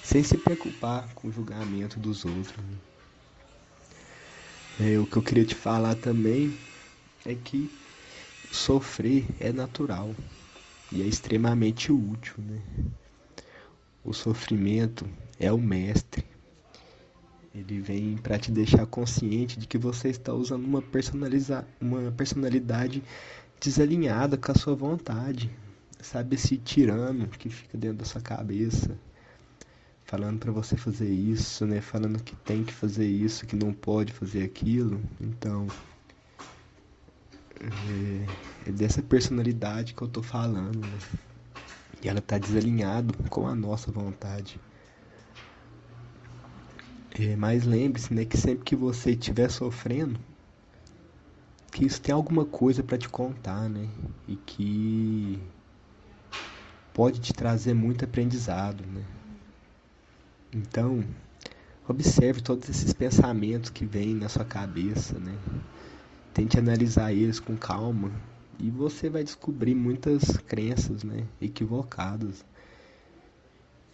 sem se preocupar com o julgamento dos outros. Né? É, o que eu queria te falar também é que sofrer é natural e é extremamente útil, né? O sofrimento é o mestre ele vem para te deixar consciente de que você está usando uma, personaliza uma personalidade desalinhada com a sua vontade. Sabe esse tirano que fica dentro da sua cabeça, falando para você fazer isso, né? Falando que tem que fazer isso, que não pode fazer aquilo. Então, é, é dessa personalidade que eu tô falando, né? E ela tá desalinhado com a nossa vontade. É, mas lembre-se, né, que sempre que você estiver sofrendo, que isso tem alguma coisa para te contar, né? E que pode te trazer muito aprendizado, né? Então, observe todos esses pensamentos que vêm na sua cabeça, né? Tente analisar eles com calma e você vai descobrir muitas crenças, né, equivocadas.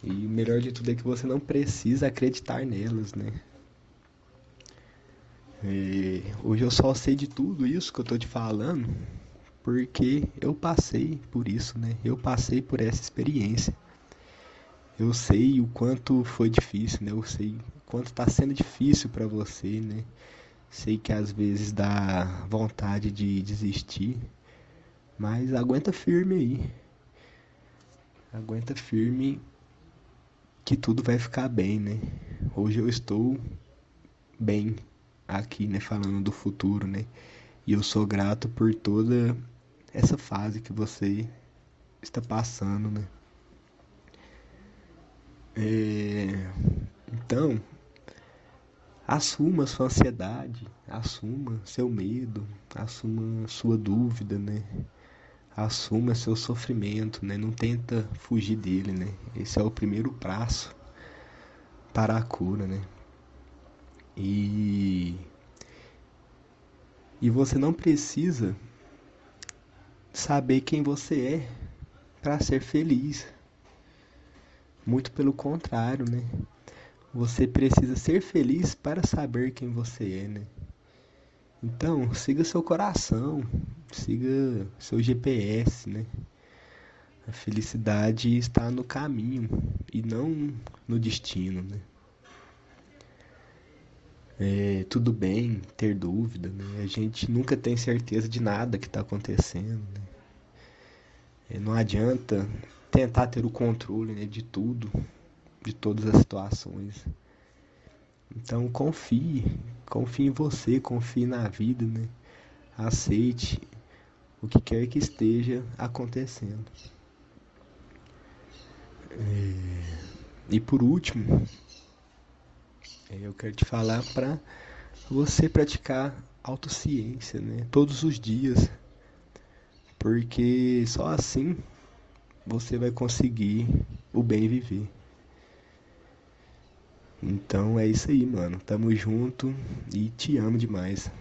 E o melhor de tudo é que você não precisa acreditar nelas, né? E hoje eu só sei de tudo isso que eu tô te falando porque eu passei por isso, né? Eu passei por essa experiência. Eu sei o quanto foi difícil, né? Eu sei o quanto está sendo difícil para você, né? Sei que às vezes dá vontade de desistir, mas aguenta firme aí. Aguenta firme que tudo vai ficar bem, né? Hoje eu estou bem aqui, né, falando do futuro, né? E eu sou grato por toda essa fase que você está passando, né? É... Então, assuma sua ansiedade, assuma seu medo, assuma sua dúvida, né? Assuma seu sofrimento, né? Não tenta fugir dele, né? Esse é o primeiro passo para a cura, né? E e você não precisa saber quem você é para ser feliz. Muito pelo contrário, né? Você precisa ser feliz para saber quem você é, né? Então, siga seu coração, siga seu GPS, né? A felicidade está no caminho e não no destino, né? É, tudo bem ter dúvida, né? A gente nunca tem certeza de nada que está acontecendo, né? É, não adianta tentar ter o controle né, de tudo, de todas as situações. Então confie, confie em você, confie na vida, né? Aceite o que quer que esteja acontecendo. É... E por último, é, eu quero te falar para você praticar autociência, né? Todos os dias. porque só assim você vai conseguir o bem viver. Então é isso aí, mano. Tamo junto e te amo demais.